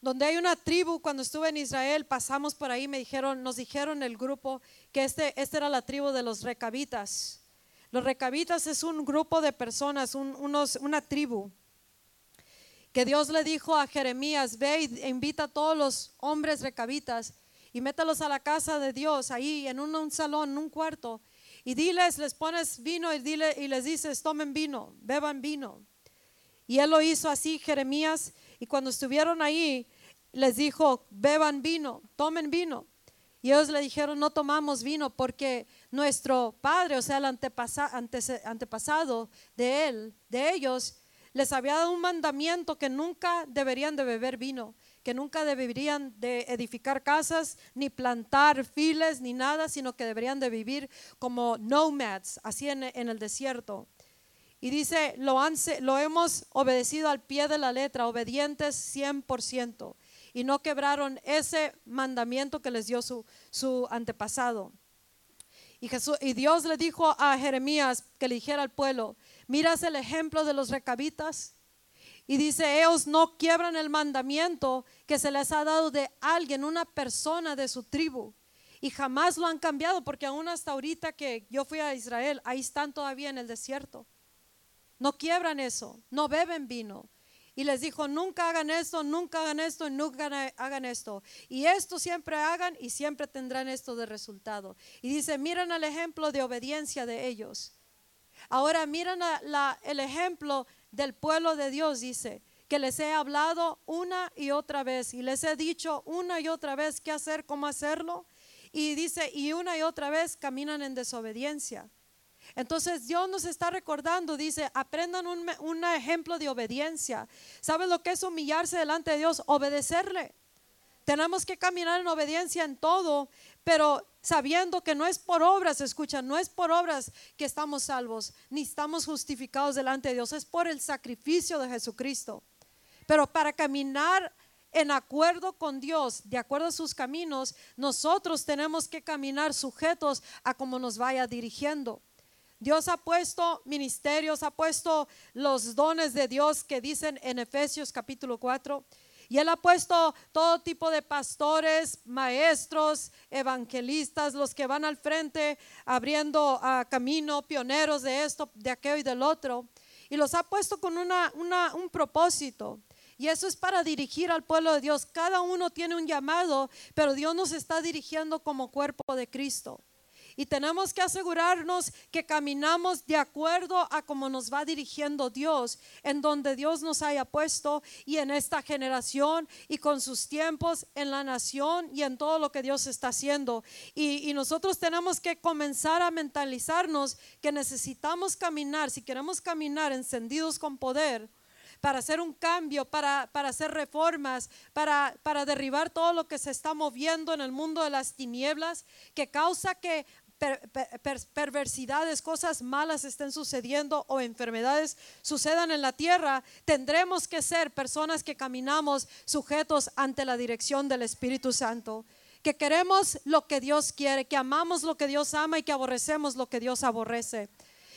donde hay una tribu, cuando estuve en Israel, pasamos por ahí, me dijeron, nos dijeron el grupo que este, este era la tribu de los recabitas. Los recabitas es un grupo de personas, unos, una tribu, que Dios le dijo a Jeremías, ve e invita a todos los hombres recabitas y métalos a la casa de Dios, ahí en un, un salón, en un cuarto, y diles, les pones vino y, dile, y les dices, tomen vino, beban vino. Y él lo hizo así, Jeremías, y cuando estuvieron ahí, les dijo, beban vino, tomen vino. Y ellos le dijeron, no tomamos vino porque nuestro padre, o sea, el antepasado de él, de ellos, les había dado un mandamiento que nunca deberían de beber vino, nunca deberían de edificar casas, ni plantar files, ni nada, sino que deberían de vivir como nomads, así en, el desierto. Y dice, lo, han, lo hemos obedecido al pie de la letra, obedientes 100% y no quebraron ese mandamiento que les dio su, su antepasado. Y, Jesús, y Dios le dijo a Jeremías que le dijera al pueblo, miras el ejemplo de los recabitas. Y dice, ellos no quiebran el mandamiento que se les ha dado de alguien, una persona de su tribu. Y jamás lo han cambiado porque aún hasta ahorita que yo fui a Israel, ahí están todavía en el desierto. No quiebran eso, no beben vino, y les dijo, nunca hagan esto, nunca hagan esto, nunca hagan esto. Y esto siempre hagan y siempre tendrán esto de resultado. Y dice, miren el ejemplo de obediencia de ellos. Ahora miren el ejemplo del pueblo de Dios, dice, que les he hablado una y otra vez y les he dicho una y otra vez qué hacer, cómo hacerlo. Y dice, y una y otra vez caminan en desobediencia. Entonces Dios nos está recordando, dice, aprendan un, ejemplo de obediencia. ¿Sabes lo que es humillarse delante de Dios? Obedecerle. Tenemos que caminar en obediencia en todo, pero sabiendo que no es por obras, escucha, no es por obras que estamos salvos, ni estamos justificados delante de Dios, es por el sacrificio de Jesucristo. Pero para caminar en acuerdo con Dios, de acuerdo a sus caminos, nosotros tenemos que caminar sujetos a cómo nos vaya dirigiendo. Dios ha puesto ministerios, ha puesto los dones de Dios que dicen en Efesios capítulo 4. Y Él ha puesto todo tipo de pastores, maestros, evangelistas, los que van al frente abriendo ah, camino, pioneros de esto, de aquello y del otro. Y los ha puesto con un propósito. Y eso es para dirigir al pueblo de Dios. Cada uno tiene un llamado, pero Dios nos está dirigiendo como cuerpo de Cristo. Y tenemos que asegurarnos que caminamos de acuerdo a cómo nos va dirigiendo Dios, en donde Dios nos haya puesto y en esta generación y con sus tiempos en la nación y en todo lo que Dios está haciendo. Y, nosotros tenemos que comenzar a mentalizarnos que necesitamos caminar, si queremos caminar encendidos con poder, para hacer un cambio, para, para hacer reformas, para, para, derribar todo lo que se está moviendo en el mundo de las tinieblas, que causa que perversidades, cosas malas estén sucediendo o enfermedades sucedan en la tierra, tendremos que ser personas que caminamos sujetos ante la dirección del Espíritu Santo. Que queremos lo que Dios quiere, que amamos lo que Dios ama y que aborrecemos lo que Dios aborrece.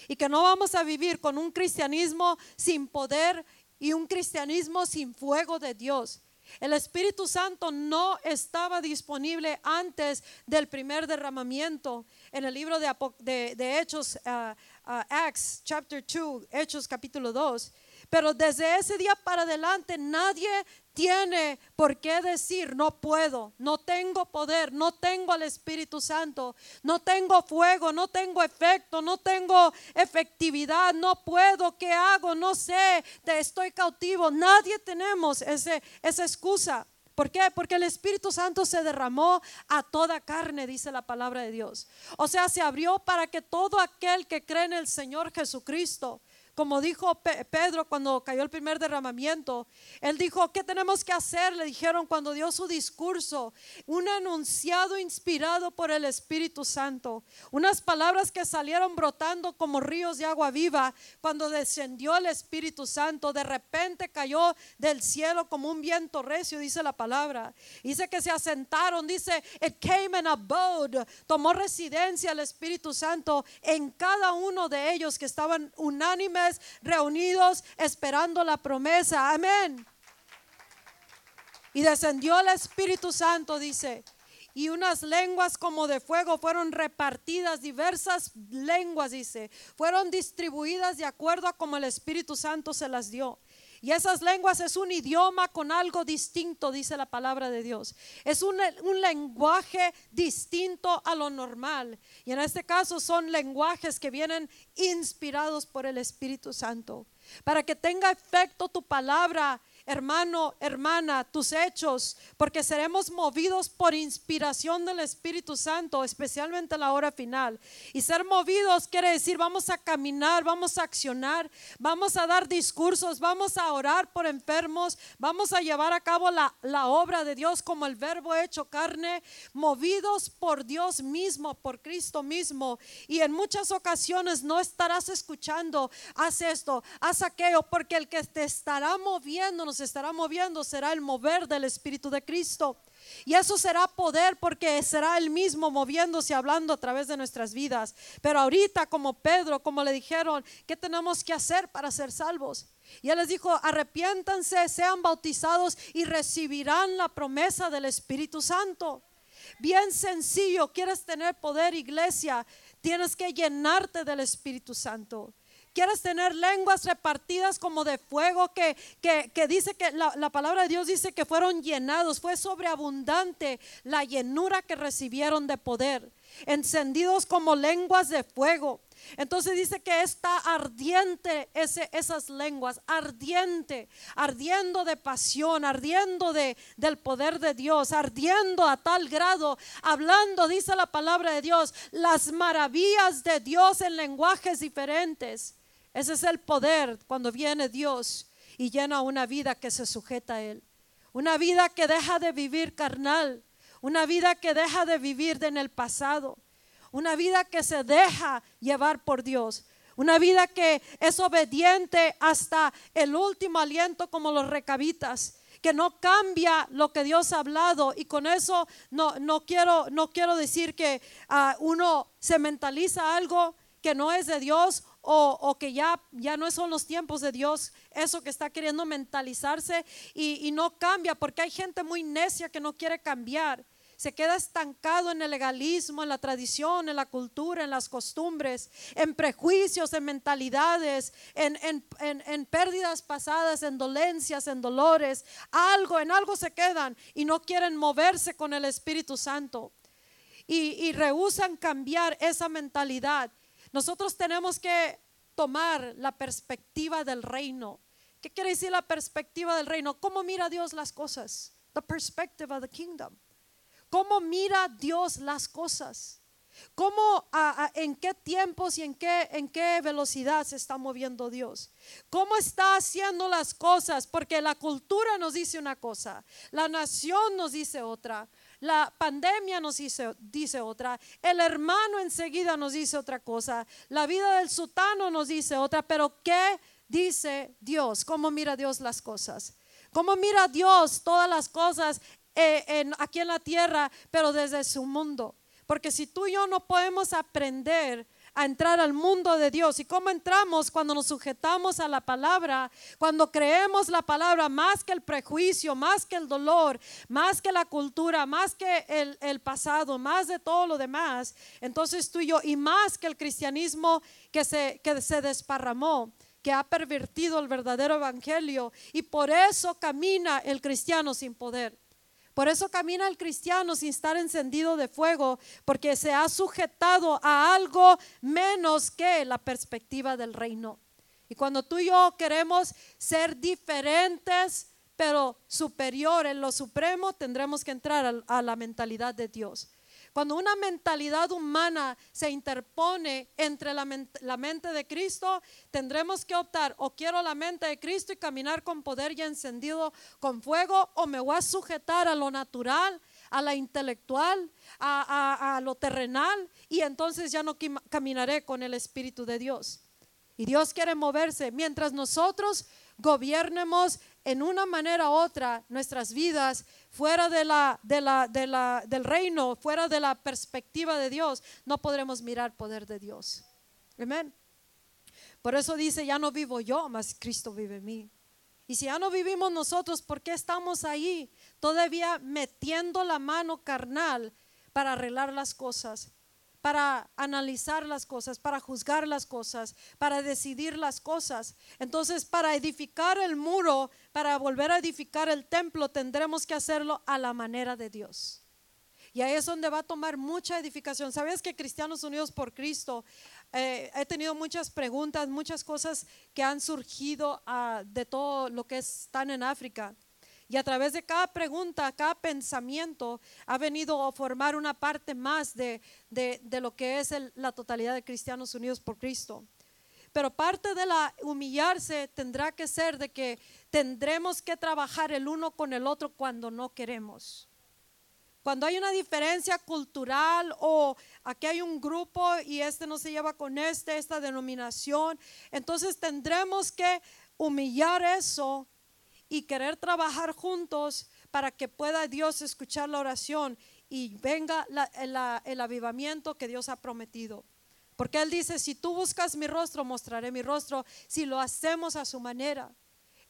Y que no vamos a vivir con un cristianismo sin poder y un cristianismo sin fuego de Dios. El Espíritu Santo no estaba disponible antes del primer derramamiento. En el libro de, de, Hechos, uh, Acts, chapter 2, Hechos capítulo 2. Pero desde ese día para adelante nadie tiene por qué decir, no puedo, no tengo poder, no tengo al Espíritu Santo, no tengo fuego, no tengo efecto, no tengo efectividad, no puedo, ¿qué hago? No sé, te estoy cautivo. Nadie tenemos ese, esa excusa. ¿Por qué? Porque el Espíritu Santo se derramó a toda carne, dice la palabra de Dios. O sea, se abrió para que todo aquel que cree en el Señor Jesucristo como dijo Pedro cuando cayó el primer derramamiento, él dijo, ¿qué tenemos que hacer? Le dijeron cuando dio su discurso, un anunciado inspirado por el Espíritu Santo, unas palabras que salieron brotando como ríos de agua viva cuando descendió el Espíritu Santo, de repente cayó del cielo como un viento recio, dice la palabra. Dice que se asentaron, dice, it came and abode, tomó residencia el Espíritu Santo en cada uno de ellos que estaban unánimes, reunidos, esperando la promesa. Amén. Y descendió el Espíritu Santo, dice, y unas lenguas como de fuego fueron repartidas, diversas lenguas, dice, fueron distribuidas de acuerdo a como el Espíritu Santo se las dio. Y esas lenguas es un idioma con algo distinto, dice la palabra de Dios. Es un, lenguaje distinto a lo normal. Y en este caso son lenguajes que vienen inspirados por el Espíritu Santo. Para que tenga efecto tu palabra hermano, hermana, tus hechos, porque seremos movidos por inspiración del Espíritu Santo, especialmente en la hora final. Y ser movidos quiere decir vamos a caminar, vamos a accionar, vamos a dar discursos, vamos a orar por enfermos, vamos a llevar a cabo la, la obra de Dios como el verbo hecho carne, movidos por Dios mismo, por Cristo mismo. Y en muchas ocasiones no estarás escuchando, haz esto, haz aquello, porque el que te estará moviendo, estará moviendo será el mover del Espíritu de Cristo. Y eso será poder porque será el mismo moviéndose, hablando a través de nuestras vidas. Pero ahorita, como Pedro, como le dijeron, ¿qué tenemos que hacer para ser salvos? Y él les dijo, arrepiéntanse, sean bautizados y recibirán la promesa del Espíritu Santo. Bien sencillo, quieres tener poder, iglesia, tienes que llenarte del Espíritu Santo. Quieres tener lenguas repartidas como de fuego que, que, dice que la, la, palabra de Dios dice que fueron llenados. Fue sobreabundante la llenura que recibieron de poder. Encendidos como lenguas de fuego. Entonces dice que está ardiente ese, esas lenguas, ardiente, ardiendo de pasión, ardiendo de, del poder de Dios, ardiendo a tal grado, hablando, dice la palabra de Dios, las maravillas de Dios en lenguajes diferentes. Ese es el poder cuando viene Dios y llena una vida que se sujeta a Él. Una vida que deja de vivir carnal. Una vida que deja de vivir en el pasado. Una vida que se deja llevar por Dios. Una vida que es obediente hasta el último aliento como los recabitas que no cambia lo que Dios ha hablado y con eso no, no, quiero, no quiero decir que uh, uno se mentaliza algo que no es de Dios o, que ya, ya no son los tiempos de Dios, eso que está queriendo mentalizarse y, no cambia, porque hay gente muy necia que no quiere cambiar se queda estancado en el legalismo, en la tradición, en la cultura, en las costumbres, en prejuicios, en mentalidades, en, en, en, pérdidas pasadas, en dolencias, en dolores. Algo, en algo se quedan y no quieren moverse con el Espíritu Santo. Y, y cambiar esa mentalidad. Nosotros tenemos que tomar la perspectiva del reino. ¿Qué quiere decir la perspectiva del reino? ¿Cómo mira Dios las cosas? The perspective of the kingdom. ¿Cómo mira Dios las cosas? ¿Cómo, en qué tiempos y en qué, en qué velocidad se está moviendo Dios? ¿Cómo está haciendo las cosas? Porque la cultura nos dice una cosa, la nación nos dice otra, la pandemia nos dice, otra, el hermano enseguida nos dice otra cosa, la vida del sutano nos dice otra, pero ¿qué dice Dios? ¿Cómo mira Dios las cosas? ¿Cómo mira Dios todas las cosas eh, aquí en la tierra, pero desde su mundo? Porque si tú y yo no podemos aprender a entrar al mundo de Dios. ¿Y cómo entramos? Cuando nos sujetamos a la palabra, cuando creemos la palabra más que el prejuicio, más que el dolor, más que la cultura, más que el, el pasado, más de todo lo demás. Entonces tú y yo, y más que el cristianismo que se, que se desparramó que ha pervertido el verdadero evangelio y por eso camina el cristiano sin poder. Por eso camina el cristiano sin estar encendido de fuego, porque se ha sujetado a algo menos que la perspectiva del reino. Y cuando tú y yo queremos ser diferentes, pero superior en lo supremo, tendremos que entrar a, la mentalidad de Dios. Cuando una mentalidad humana se interpone entre la, mente de Cristo, tendremos que optar o quiero la mente de Cristo y caminar con poder ya encendido con fuego o me voy a sujetar a lo natural, a la intelectual, a, a lo terrenal y entonces ya no caminaré con el Espíritu de Dios. Y Dios quiere moverse mientras nosotros gobiernemos en una manera u otra nuestras vidas fuera de la, de la, de la, del reino, fuera de la perspectiva de Dios, no podremos mirar poder de Dios. Amén. Por eso dice, ya no vivo yo, mas Cristo vive en mí. Y si ya no vivimos nosotros, ¿por qué estamos ahí todavía metiendo la mano carnal para arreglar las cosas? Para analizar las cosas, para juzgar las cosas, para decidir las cosas. Entonces, para edificar el muro, para volver a edificar el templo, tendremos que hacerlo a la manera de Dios. Y ahí es donde va a tomar mucha edificación. ¿Sabes que Cristianos Unidos por Cristo? Eh, he tenido muchas preguntas, muchas cosas que han surgido ah, de todo lo que están en África. Y a través de cada pregunta, cada pensamiento, ha venido a formar una parte más de, lo que es la totalidad de Cristianos Unidos por Cristo. Pero parte de la humillarse tendrá que ser de que tendremos que trabajar el uno con el otro cuando no queremos. Cuando hay una diferencia cultural o aquí hay un grupo y este no se lleva con este, esta denominación, entonces tendremos que humillar eso y querer trabajar juntos para que pueda Dios escuchar la oración y venga el avivamiento que Dios ha prometido. Porque Él dice, si tú buscas mi rostro, mostraré mi rostro, si lo hacemos a su manera.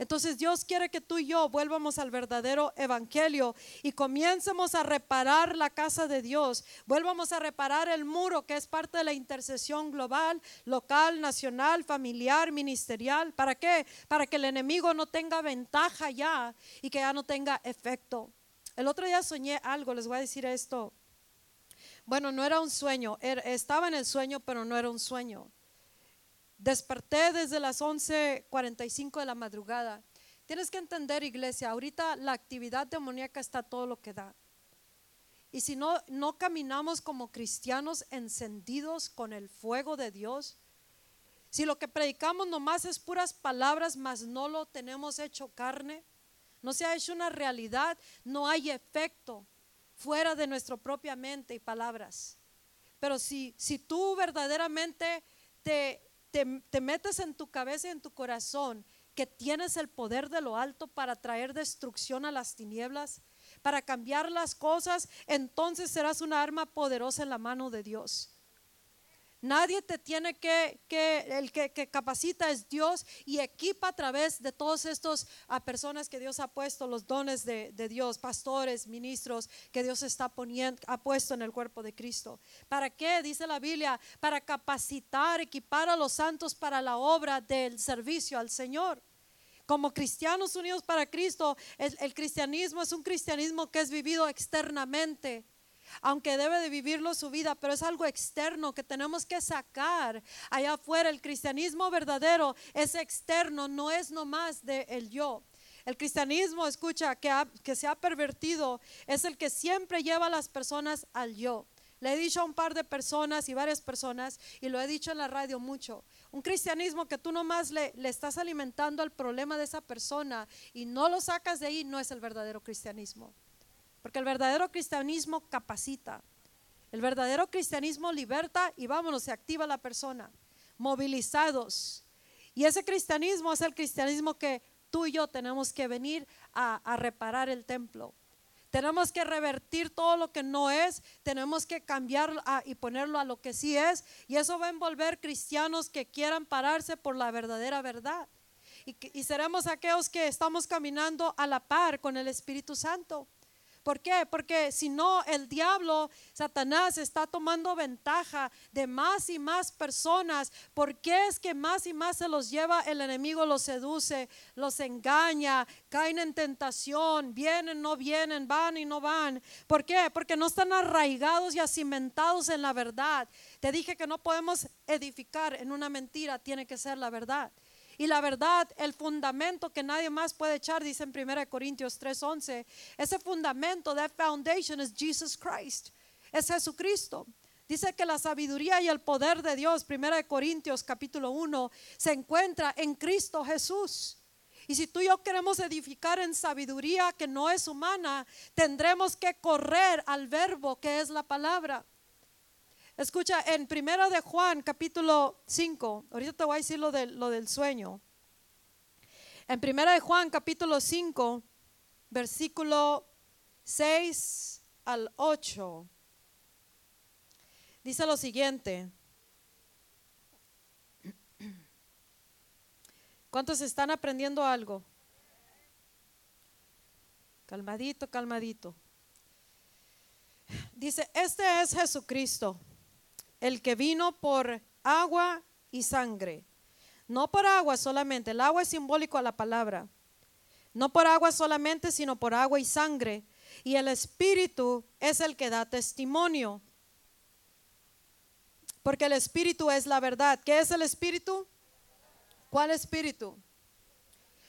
Entonces Dios quiere que tú y yo vuelvamos al verdadero evangelio y comiencemos a reparar la casa de Dios, vuelvamos a reparar el muro que es parte de la intercesión global, local, nacional, familiar, ministerial. ¿Para qué? Para que el enemigo no tenga ventaja ya y que ya no tenga efecto. El otro día soñé algo, les voy a decir esto. Bueno, no era un sueño, estaba en el sueño, pero no era un sueño. Desperté desde las 11:45 de la madrugada. Tienes que entender, iglesia, ahorita la actividad demoníaca está todo lo que da. Y si no, no caminamos como cristianos encendidos con el fuego de Dios, si lo que predicamos nomás es puras palabras, mas no lo tenemos hecho carne, no se ha hecho una realidad, no hay efecto fuera de nuestra propia mente y palabras. Pero si, si tú verdaderamente te te, metes en tu cabeza y en tu corazón que tienes el poder de lo alto para traer destrucción a las tinieblas, para cambiar las cosas, entonces serás una arma poderosa en la mano de Dios. Nadie te tiene que, el que, capacita es Dios y equipa a través de todos estos a personas que Dios ha puesto, los dones de, Dios, pastores, ministros que Dios está poniendo, ha puesto en el cuerpo de Cristo. ¿Para qué? Dice la Biblia, para capacitar, equipar a los santos para la obra del servicio al Señor como cristianos unidos para Cristo, el, cristianismo es un cristianismo que es vivido externamente aunque debe de vivirlo su vida, pero es algo externo que tenemos que sacar allá afuera. El cristianismo verdadero es externo, no es nomás de el yo. El cristianismo, escucha, que, que se ha pervertido, es el que siempre lleva a las personas al yo. Le he dicho a un par de personas y varias personas, y lo he dicho en la radio mucho, un cristianismo que tú nomás le, le estás alimentando al problema de esa persona y no lo sacas de ahí, no es el verdadero cristianismo. Porque el verdadero cristianismo capacita. El verdadero cristianismo liberta y vámonos, se activa la persona. Movilizados. Y ese cristianismo es el cristianismo que tú y yo tenemos que venir a, reparar el templo. Tenemos que revertir todo lo que no es, tenemos que cambiar y ponerlo a lo que sí es. Y eso va a envolver cristianos que quieran pararse por la verdadera verdad. Y seremos aquellos que estamos caminando a la par con el Espíritu Santo. ¿Por qué? Porque si no, el diablo, Satanás, está tomando ventaja de más y más personas. ¿Por qué es que más y más se los lleva el enemigo, los seduce, los engaña, caen en tentación, vienen, no vienen, van y no van? ¿Por qué? Porque no están arraigados y acimentados en la verdad. Te dije que no podemos edificar en una mentira, tiene que ser la verdad. Y la verdad, el fundamento que nadie más puede echar, dice en 1 Corintios 3:11, ese fundamento, that foundation is Jesus Christ, es Jesucristo. Dice que la sabiduría y el poder de Dios, 1 Corintios capítulo 1, se encuentra en Cristo Jesús. Y si tú y yo queremos edificar en sabiduría que no es humana, tendremos que correr al verbo que es la palabra. Escucha, en primero de Juan, capítulo 5, ahorita te voy a decir lo, de, lo del sueño. En primera de Juan, capítulo 5, versículo 6 al 8, dice lo siguiente. ¿Cuántos están aprendiendo algo? calmadito, calmadito. Dice, este es Jesucristo, el que vino por agua y sangre. No por agua solamente, el agua es simbólico a la palabra. No por agua solamente, sino por agua y sangre. Y el Espíritu es el que da testimonio. Porque el Espíritu es la verdad. ¿Qué es el Espíritu? ¿Cuál Espíritu?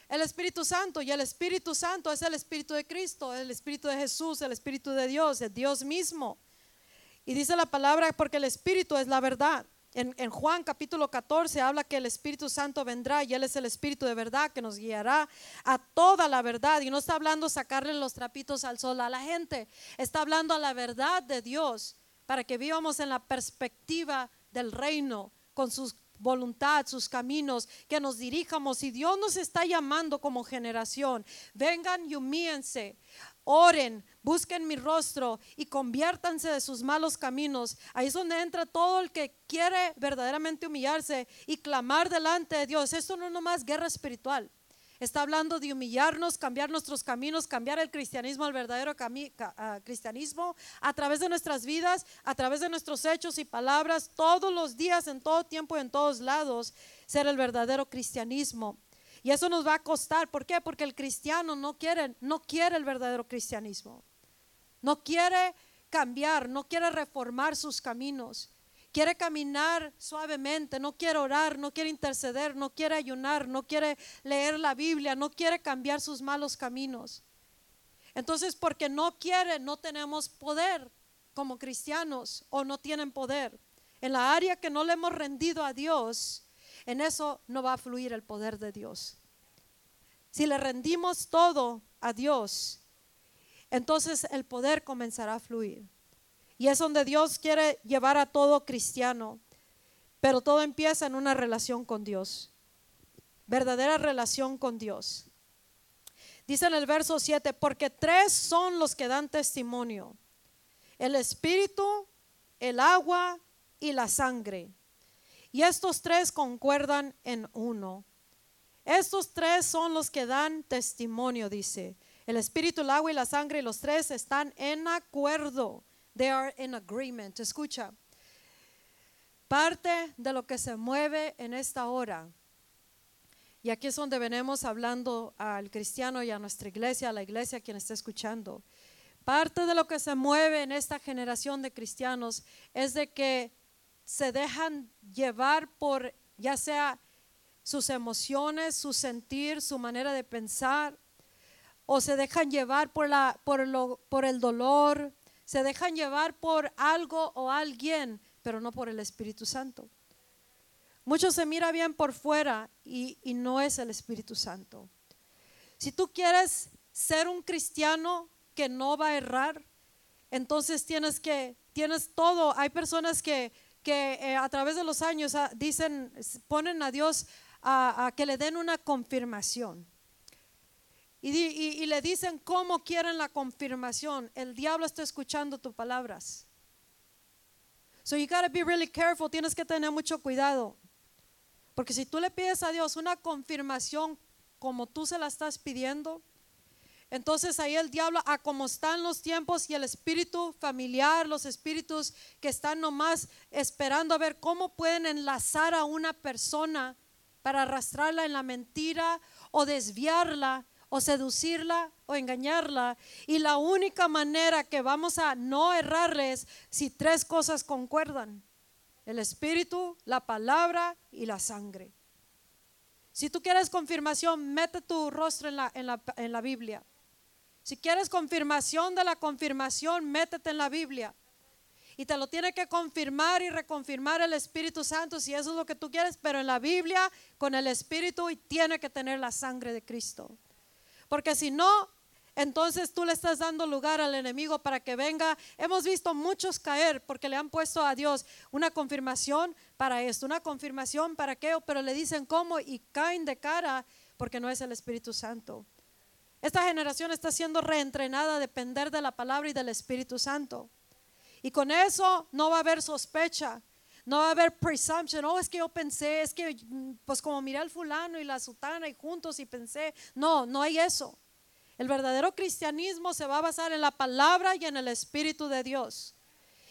El Espíritu Santo. Y el Espíritu Santo es el Espíritu de Cristo, el Espíritu de Jesús, el Espíritu de Dios, el Dios mismo. Y dice la palabra porque el Espíritu es la verdad. En, Juan capítulo 14 habla que el Espíritu Santo vendrá y Él es el Espíritu de verdad que nos guiará a toda la verdad. Y no está hablando sacarle los trapitos al sol a la gente, está hablando a la verdad de Dios para que vivamos en la perspectiva del reino con su voluntad, sus caminos, que nos dirijamos. Y Dios nos está llamando como generación, vengan y humíense oren, busquen mi rostro y conviértanse de sus malos caminos. Ahí es donde entra todo el que quiere verdaderamente humillarse y clamar delante de Dios. Esto no es nomás guerra espiritual. Está hablando de humillarnos, cambiar nuestros caminos, cambiar el cristianismo al verdadero cristianismo a través de nuestras vidas, a través de nuestros hechos y palabras, todos los días, en todo tiempo y en todos lados, ser el verdadero cristianismo. Y eso nos va a costar. ¿Por qué? Porque el cristiano no quiere, no quiere el verdadero cristianismo. No quiere cambiar, no quiere reformar sus caminos. Quiere caminar suavemente, no quiere orar, no quiere interceder, no quiere ayunar, no quiere leer la Biblia, no quiere cambiar sus malos caminos. Entonces, porque no quiere, no tenemos poder como cristianos o no tienen poder. En la área que no le hemos rendido a Dios, en eso no va a fluir el poder de Dios. Si le rendimos todo a Dios, entonces el poder comenzará a fluir. Y es donde Dios quiere llevar a todo cristiano. Pero todo empieza en una relación con Dios. Verdadera relación con Dios. Dice en el verso 7, porque tres son los que dan testimonio. El espíritu, el agua y la sangre. Y estos tres concuerdan en uno. Estos tres son los que dan testimonio, dice. El espíritu, el agua y la sangre, los tres están en acuerdo. They are in agreement. Escucha. Parte de lo que se mueve en esta hora. Y aquí es donde venimos hablando al cristiano y a nuestra iglesia, a la iglesia quien está escuchando. Parte de lo que se mueve en esta generación de cristianos es de que se dejan llevar por ya sea sus emociones, su sentir, su manera de pensar, o se dejan llevar por, la, por, lo, por el dolor, se dejan llevar por algo o alguien, pero no por el Espíritu Santo. Muchos se mira bien por fuera y, y no es el Espíritu Santo. Si tú quieres ser un cristiano que no va a errar, entonces tienes que, tienes todo. Hay personas que que eh, a través de los años ah, dicen, ponen a Dios a, que le den una confirmación. Y, le dicen cómo quieren la confirmación. El diablo está escuchando tus palabras. So you gotta be really careful. Tienes que tener mucho cuidado. Porque si tú le pides a Dios una confirmación como tú se la estás pidiendo, entonces ahí el diablo, a como están los tiempos y el espíritu familiar, los espíritus que están nomás esperando a ver cómo pueden enlazar a una persona para arrastrarla en la mentira o desviarla o seducirla o engañarla. Y la única manera que vamos a no errarles si tres cosas concuerdan. El espíritu, la palabra y la sangre. Si tú quieres confirmación, mete tu rostro en la, en la, en la Biblia. Si quieres confirmación de la confirmación, métete en la Biblia. Y te lo tiene que confirmar y reconfirmar el Espíritu Santo si eso es lo que tú quieres, pero en la Biblia con el Espíritu y tiene que tener la sangre de Cristo. Porque si no, entonces tú le estás dando lugar al enemigo para que venga. Hemos visto muchos caer porque le han puesto a Dios una confirmación para esto, una confirmación para qué, pero le dicen cómo y caen de cara porque no es el Espíritu Santo. Esta generación está siendo reentrenada a depender de la palabra y del Espíritu Santo. Y con eso no va a haber sospecha, no va a haber presumption. No, es que yo pensé, es que pues como miré al fulano y la sutana y juntos y pensé, no, no hay eso. El verdadero cristianismo se va a basar en la palabra y en el Espíritu de Dios.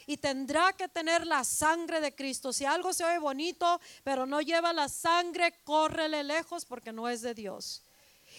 Y tendrá que tener la sangre de Cristo. Si algo se oye bonito, pero no lleva la sangre, córrele lejos porque no es de Dios.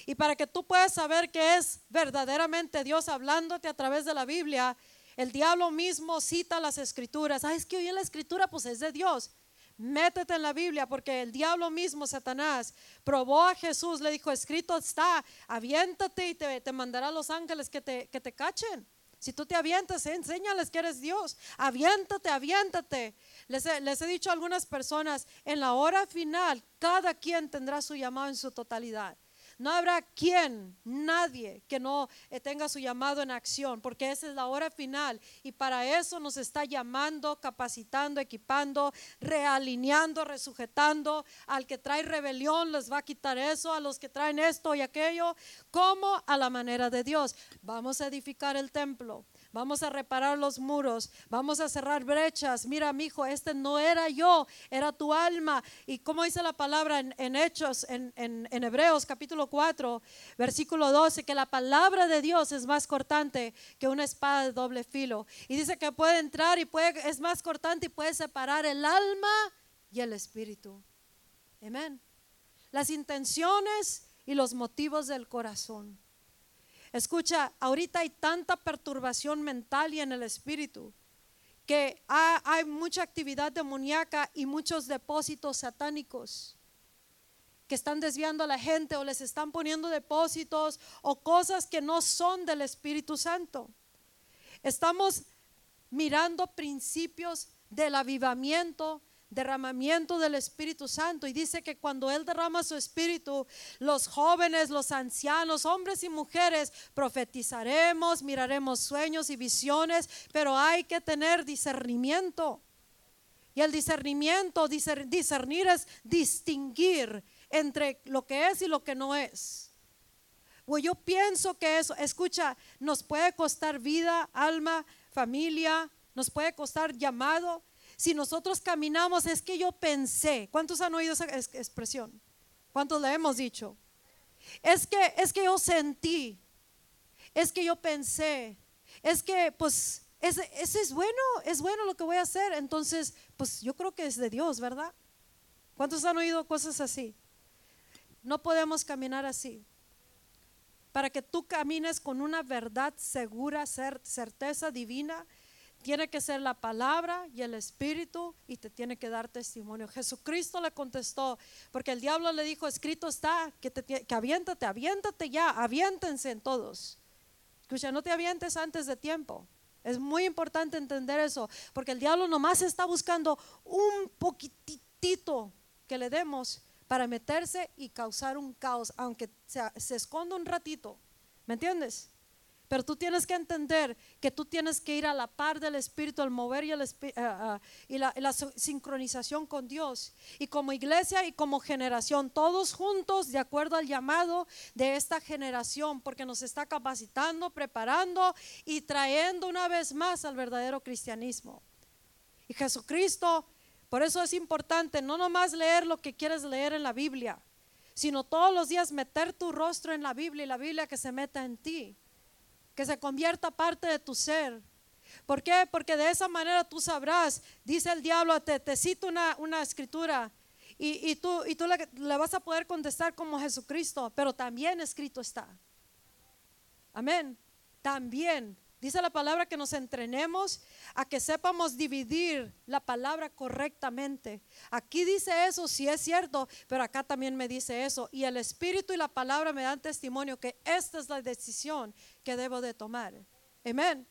Y para que tú puedas saber que es verdaderamente Dios hablándote a través de la Biblia, el diablo mismo cita las escrituras. Ah, es que hoy en la escritura pues es de Dios. Métete en la Biblia porque el diablo mismo, Satanás, probó a Jesús, le dijo, escrito está, aviéntate y te, mandará a los ángeles que te, que te cachen. Si tú te avientas, enséñales que eres Dios. Aviéntate, aviéntate. Les les he dicho a algunas personas, en la hora final, cada quien tendrá su llamado en su totalidad. No habrá quien, nadie que no eh, tenga su llamado en acción, porque esa es la hora final y para eso nos está llamando, capacitando, equipando, realineando, resujetando. Al que trae rebelión les va a quitar eso, a los que traen esto y aquello, como a la manera de Dios. Vamos a edificar el templo vamos a reparar los muros, vamos a cerrar brechas. Mira, mi hijo, este no era yo, era tu alma. Y como dice la palabra en, Hechos, en, Hebreos capítulo 4, versículo 12, que la palabra de Dios es más cortante que una espada de doble filo. Y dice que puede entrar y puede, es más cortante y puede separar el alma y el espíritu. Amén. Las intenciones y los motivos del corazón. Escucha, ahorita hay tanta perturbación mental y en el espíritu que hay, mucha actividad demoníaca y muchos depósitos satánicos que están desviando a la gente o les están poniendo depósitos o cosas que no son del Espíritu Santo. Estamos mirando principios del avivamiento, derramamiento del Espíritu Santo. Y dice que cuando Él derrama su Espíritu, los jóvenes, los ancianos, hombres y mujeres, profetizaremos, miraremos sueños y visiones, pero hay que tener discernimiento. Y el discernimiento, discernir es distinguir entre lo que es y lo que no es. Pues yo pienso que eso, escucha, nos puede costar vida, alma, familia, nos puede costar llamado, si nosotros caminamos, es que yo pensé. ¿Cuántos han oído esa expresión? ¿Cuántos le hemos dicho? Es que, es que yo sentí. Es que yo pensé. Es que, pues, ese, es bueno, es bueno lo que voy a hacer. Entonces, pues yo creo que es de Dios, ¿verdad? ¿Cuántos han oído cosas así? No podemos caminar así. Para que tú camines con una verdad segura, certeza divina, tiene que ser la palabra y el espíritu y te tiene que dar testimonio. Jesucristo le contestó, porque el diablo le dijo, escrito está, que, te, que aviéntate, aviéntate ya, aviéntense en todos. Escucha, no te avientes antes de tiempo. Es muy importante entender eso, porque el diablo nomás está buscando un poquitito que le demos para meterse y causar un caos, aunque se, se esconda un ratito. ¿Me entiendes? Pero tú tienes que entender que tú tienes que ir a la par del Espíritu, al mover y, eh, eh, la, sincronización con Dios. Y como iglesia y como generación, todos juntos, de acuerdo al llamado de esta generación, porque nos está capacitando, preparando y trayendo una vez más al verdadero cristianismo. Y Jesucristo, por eso es importante no nomás leer lo que quieres leer en la Biblia, sino todos los días meter tu rostro en la Biblia y la Biblia que se meta en ti que se convierta parte de tu ser. ¿Por qué? Porque de esa manera tú sabrás, dice el diablo, te, te cito una, una escritura y, tú, y tú le vas a poder contestar como Jesucristo, pero también escrito está. Amén. También Dice la palabra que nos entrenemos a que sepamos dividir la palabra correctamente. Aquí dice eso, si es cierto, pero acá también me dice eso. Y el Espíritu y la palabra me dan testimonio que esta es la decisión que debo de tomar. Amén.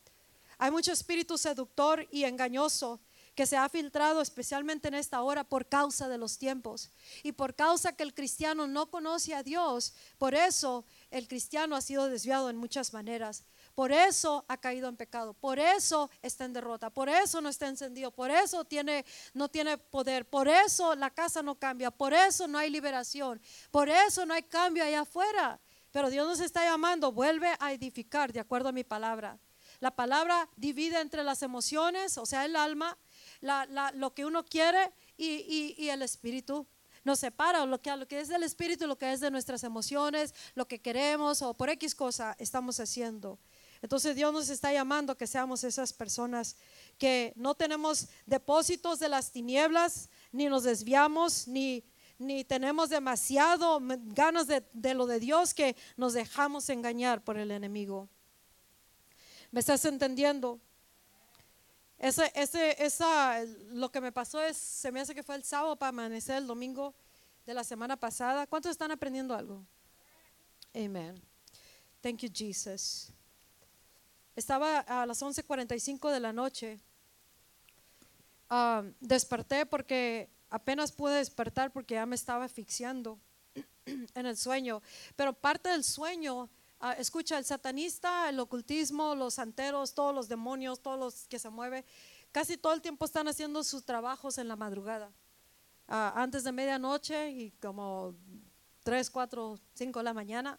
Hay mucho espíritu seductor y engañoso que se ha filtrado especialmente en esta hora por causa de los tiempos y por causa que el cristiano no conoce a Dios. Por eso el cristiano ha sido desviado en muchas maneras. Por eso ha caído en pecado, por eso está en derrota, por eso no está encendido, por eso tiene, no tiene poder, por eso la casa no cambia, por eso no hay liberación, por eso no hay cambio allá afuera. Pero Dios nos está llamando, vuelve a edificar de acuerdo a mi palabra. La palabra divide entre las emociones, o sea, el alma, lo que uno quiere y, el espíritu. nos separa lo que, lo que es del espíritu, lo que es de nuestras emociones, lo que queremos o por X cosa estamos haciendo. Entonces Dios nos está llamando que seamos esas personas que no tenemos depósitos de las tinieblas, ni nos desviamos, ni, ni tenemos demasiado ganas de, de lo de Dios que nos dejamos engañar por el enemigo. ¿Me estás entendiendo? Ese, ese, esa, lo que me pasó es, se me hace que fue el sábado para amanecer el domingo de la semana pasada. ¿Cuántos están aprendiendo algo? Amen. Thank you, Jesus. Estaba a las 11:45 de la noche. Ah, desperté porque apenas pude despertar porque ya me estaba asfixiando en el sueño. Pero parte del sueño, ah, escucha, el satanista, el ocultismo, los santeros, todos los demonios, todos los que se mueven, casi todo el tiempo están haciendo sus trabajos en la madrugada. Ah, antes de medianoche y como 3, 4, 5 de la mañana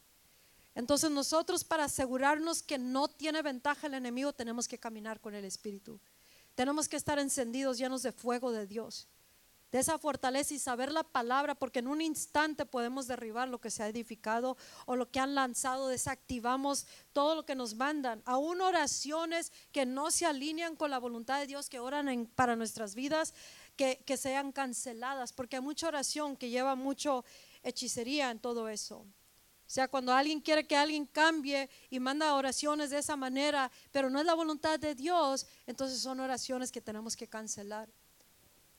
entonces nosotros para asegurarnos que no tiene ventaja el enemigo tenemos que caminar con el Espíritu. Tenemos que estar encendidos, llenos de fuego de Dios, de esa fortaleza y saber la palabra, porque en un instante podemos derribar lo que se ha edificado o lo que han lanzado, desactivamos todo lo que nos mandan, aún oraciones que no se alinean con la voluntad de Dios, que oran para nuestras vidas, que, que sean canceladas, porque hay mucha oración que lleva mucho hechicería en todo eso. O sea, cuando alguien quiere que alguien cambie y manda oraciones de esa manera, pero no es la voluntad de Dios, entonces son oraciones que tenemos que cancelar.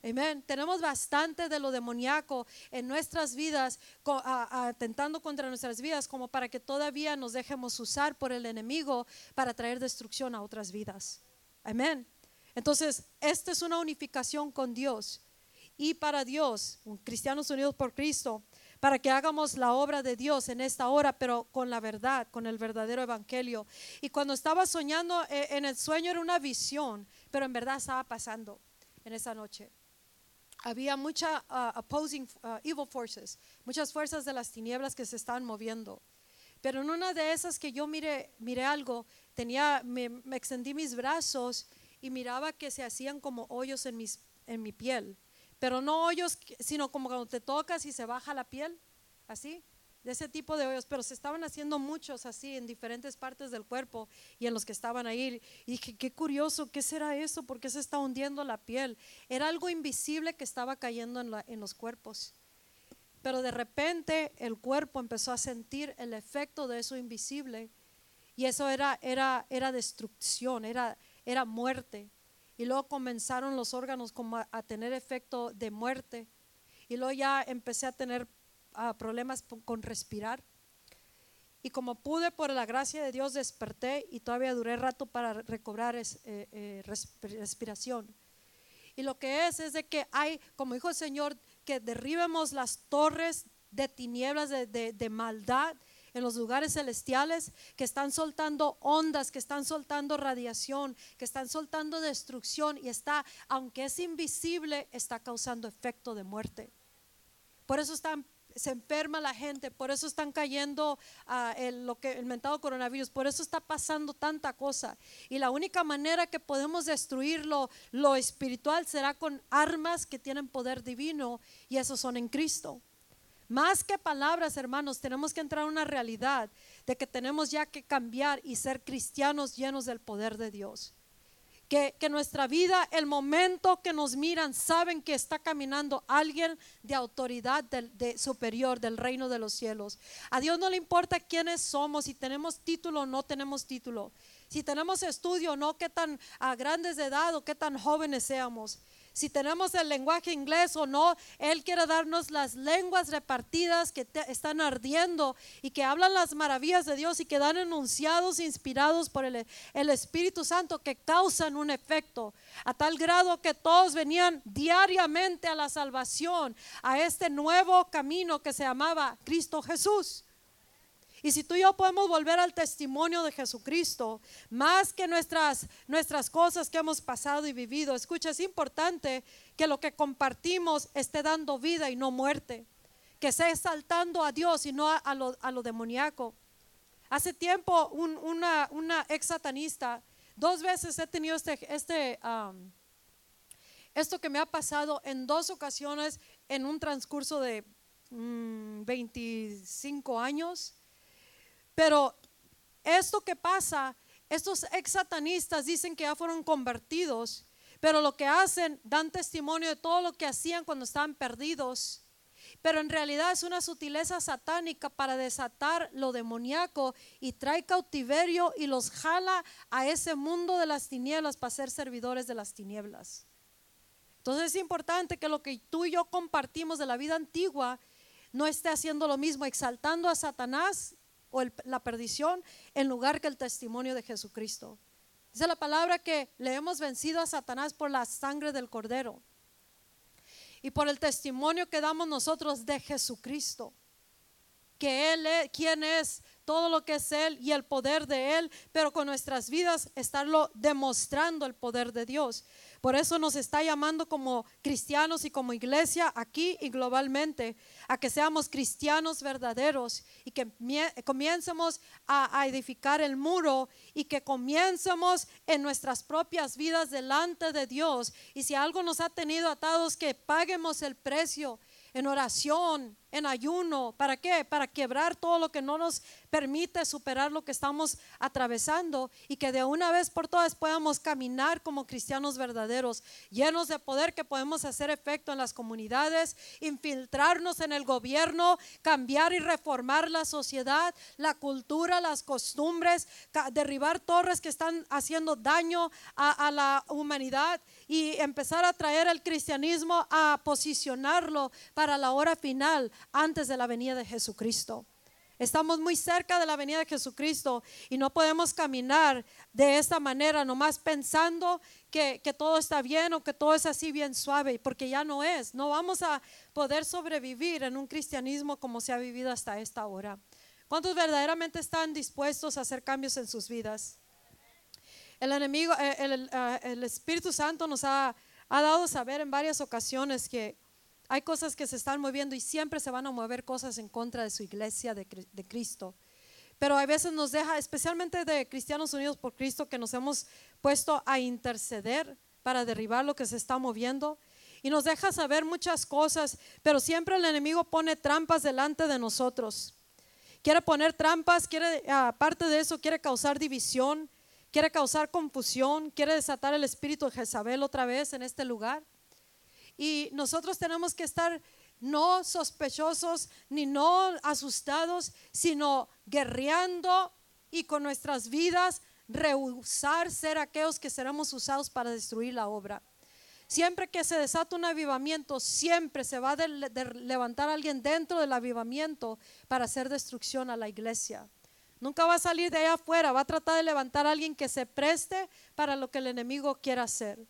Amén. Tenemos bastante de lo demoníaco en nuestras vidas, atentando contra nuestras vidas, como para que todavía nos dejemos usar por el enemigo para traer destrucción a otras vidas. Amén. Entonces, esta es una unificación con Dios. Y para Dios, cristianos unidos por Cristo, para que hagamos la obra de Dios en esta hora, pero con la verdad, con el verdadero evangelio. Y cuando estaba soñando eh, en el sueño era una visión, pero en verdad estaba pasando en esa noche. Había mucha uh, opposing uh, evil forces, muchas fuerzas de las tinieblas que se estaban moviendo. Pero en una de esas que yo miré, miré algo, tenía, me, me extendí mis brazos y miraba que se hacían como hoyos en, mis, en mi piel pero no hoyos, sino como cuando te tocas y se baja la piel, así, de ese tipo de hoyos, pero se estaban haciendo muchos así en diferentes partes del cuerpo y en los que estaban ahí. Y dije, qué curioso, ¿qué será eso? ¿Por qué se está hundiendo la piel? Era algo invisible que estaba cayendo en, en los cuerpos. Pero de repente el cuerpo empezó a sentir el efecto de eso invisible y eso era, era, era destrucción, era, era muerte. Y luego comenzaron los órganos a, tener efecto de muerte. Y luego ya empecé a tener problemas con respirar. Y como pude, por la gracia de Dios, desperté y todavía duré rato para recobrar eh, eh, respiración. Y lo que es es de que hay, como dijo el Señor, que derribemos las torres de tinieblas, de, de maldad en los lugares celestiales que están soltando ondas, que están soltando radiación, que están soltando destrucción y está, aunque es invisible, está causando efecto de muerte. Por eso se enferma la gente, por eso están cayendo uh, el, lo que, el mentado coronavirus, por eso está pasando tanta cosa. Y la única manera que podemos destruir lo, lo espiritual será con armas que tienen poder divino y esos son en Cristo. Más que palabras, hermanos, tenemos que entrar en una realidad de que tenemos ya que cambiar y ser cristianos llenos del poder de Dios. Que, nuestra vida, el momento que nos miran, saben que está caminando alguien de autoridad de superior del reino de los cielos. A Dios no le importa quiénes somos, si tenemos título o no tenemos título, si tenemos estudio o no, qué tan a grandes de edad o qué tan jóvenes seamos si tenemos el lenguaje inglés o no. Él quiere darnos las lenguas repartidas que están ardiendo y que hablan las maravillas de Dios y que dan enunciados inspirados por el, Espíritu Santo que causan un efecto a tal grado que todos venían diariamente a la salvación, a este nuevo camino que se llamaba Cristo Jesús. Y si tú y yo podemos volver al testimonio de Jesucristo, más que nuestras, nuestras cosas que hemos pasado y vivido, escucha, es importante que lo que compartimos esté dando vida y no muerte, que esté exaltando a Dios y no a, lo, a lo, demoníaco. Hace tiempo una, una, ex satanista, dos veces he tenido este, este um, esto que me ha pasado en dos ocasiones en un transcurso de 25 mm, años. Pero esto que pasa, estos ex satanistas dicen que ya fueron convertidos, pero lo que hacen dan testimonio de todo lo que hacían cuando estaban perdidos. Pero en realidad es una sutileza satánica para desatar lo demoníaco y trae cautiverio y los jala a ese mundo de las tinieblas para ser servidores de las tinieblas. Entonces es importante que lo que tú y yo compartimos de la vida antigua no esté haciendo lo mismo, exaltando a Satanás o la perdición en lugar que el testimonio de Jesucristo. Dice la palabra que le hemos vencido a Satanás por la sangre del cordero y por el testimonio que damos nosotros de Jesucristo. Que Él es, quién es, todo lo que es Él y el poder de Él, pero con nuestras vidas estarlo demostrando el poder de Dios. Por eso nos está llamando como cristianos y como iglesia aquí y globalmente a que seamos cristianos verdaderos y que comiencemos a, edificar el muro y que comiencemos en nuestras propias vidas delante de Dios. Y si algo nos ha tenido atados, que paguemos el precio en oración, en ayuno. ¿Para qué? Para quebrar todo lo que no nos permite superar lo que estamos atravesando y que de una vez por todas podamos caminar como cristianos verdaderos, llenos de poder que podemos hacer efecto en las comunidades, infiltrarnos en el gobierno, cambiar y reformar la sociedad, la cultura, las costumbres, derribar torres que están haciendo daño a, a la humanidad y empezar a traer el cristianismo a posicionarlo para la hora final antes de la venida de Jesucristo. Estamos muy cerca de la venida de Jesucristo y no podemos caminar de esta manera, nomás pensando que, que, todo está bien o que todo es así bien suave, porque ya no es. No vamos a poder sobrevivir en un cristianismo como se ha vivido hasta esta hora. ¿Cuántos verdaderamente están dispuestos a hacer cambios en sus vidas? El enemigo, eh, el, eh, el, Espíritu Santo nos ha, ha dado saber en varias ocasiones que hay cosas que se están moviendo y siempre se van a mover cosas en contra de su iglesia de, de Cristo. Pero a veces nos deja, especialmente de Cristianos Unidos por Cristo, que nos hemos puesto a interceder para derribar lo que se está moviendo. Y nos deja saber muchas cosas, pero siempre el enemigo pone trampas delante de nosotros. Quiere poner trampas, quiere, aparte de eso, quiere causar división, quiere causar confusión, quiere desatar el espíritu de Jezabel otra vez en este lugar. Y nosotros tenemos que estar no sospechosos ni no asustados, sino guerreando y con nuestras vidas rehusar ser aquellos que seremos usados para destruir la obra. Siempre que se desata un avivamiento, siempre se va a levantar alguien dentro del avivamiento para hacer destrucción a la iglesia. Nunca va a salir de allá afuera, va a tratar de levantar a alguien que se preste para lo que el enemigo quiera hacer.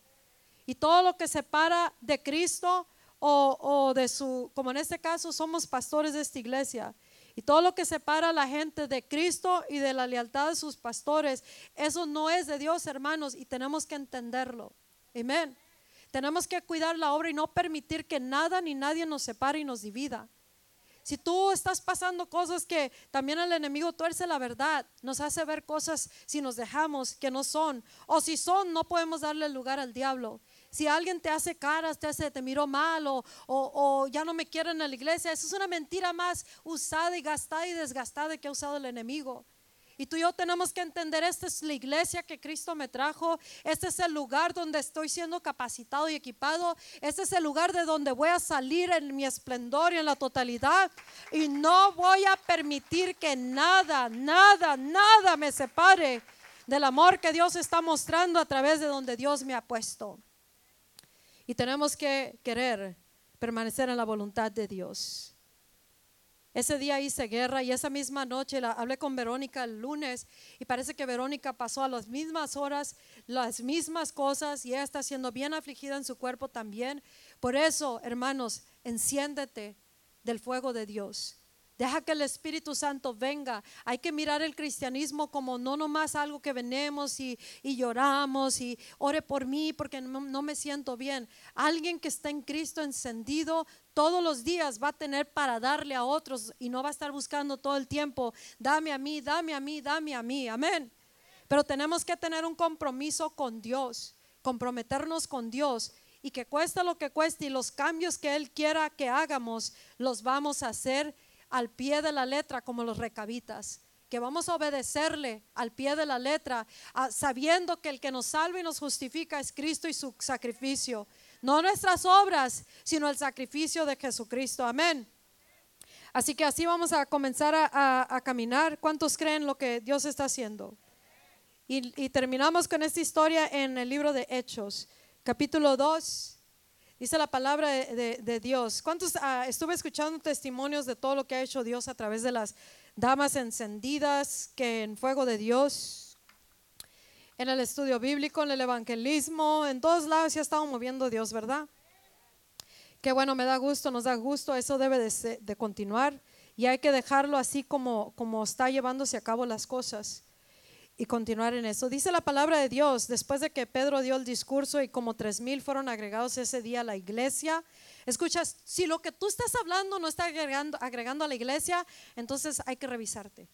Y todo lo que separa de Cristo o, de su, como en este caso somos pastores de esta iglesia, y todo lo que separa a la gente de Cristo y de la lealtad de sus pastores, eso no es de Dios, hermanos, y tenemos que entenderlo. Amén. Tenemos que cuidar la obra y no permitir que nada ni nadie nos separe y nos divida. Si tú estás pasando cosas que también el enemigo tuerce la verdad, nos hace ver cosas si nos dejamos que no son, o si son, no podemos darle lugar al diablo. Si alguien te hace caras, te hace, te miró mal o, o, ya no me quieren en la iglesia, eso es una mentira más usada y gastada y desgastada que ha usado el enemigo. Y tú y yo tenemos que entender, esta es la iglesia que Cristo me trajo, este es el lugar donde estoy siendo capacitado y equipado, este es el lugar de donde voy a salir en mi esplendor y en la totalidad. Y no voy a permitir que nada, nada, nada me separe del amor que Dios está mostrando a través de donde Dios me ha puesto. Y tenemos que querer permanecer en la voluntad de Dios. Ese día hice guerra y esa misma noche la, hablé con Verónica el lunes y parece que Verónica pasó a las mismas horas, las mismas cosas y ella está siendo bien afligida en su cuerpo también. Por eso, hermanos, enciéndete del fuego de Dios. Deja que el Espíritu Santo venga. Hay que mirar el cristianismo como no nomás algo que venemos y, lloramos y ore por mí porque no, no, me siento bien. Alguien que está en Cristo encendido todos los días va a tener para darle a otros y no va a estar buscando todo el tiempo, dame a mí, dame a mí, dame a mí. Amén. Pero tenemos que tener un compromiso con Dios, comprometernos con Dios y que cuesta lo que cueste y los cambios que Él quiera que hagamos, los vamos a hacer al pie de la letra como los recabitas que vamos a obedecerle al pie de la letra, sabiendo que el que nos salva y nos justifica es Cristo y su sacrificio. No nuestras obras, sino el sacrificio de Jesucristo. Amén. Así que así vamos a comenzar a, caminar. ¿Cuántos creen lo que Dios está haciendo? Y, terminamos con esta historia en el libro de Hechos, capítulo 2. Dice la palabra de, Dios. ¿Cuántos ah, estuve escuchando testimonios de todo lo que ha hecho Dios a través de las damas encendidas que en fuego de Dios, en el estudio bíblico, en el evangelismo, en todos lados se ha estado moviendo Dios, ¿verdad? Qué bueno, me da gusto, nos da gusto, eso debe de, continuar y hay que dejarlo así como, como está llevándose a cabo las cosas y continuar en eso. Dice la palabra de Dios, después de que Pedro dio el discurso y como tres mil fueron agregados ese día a la iglesia, escuchas, si lo que tú estás hablando no está agregando, agregando a la iglesia, entonces hay que revisarte,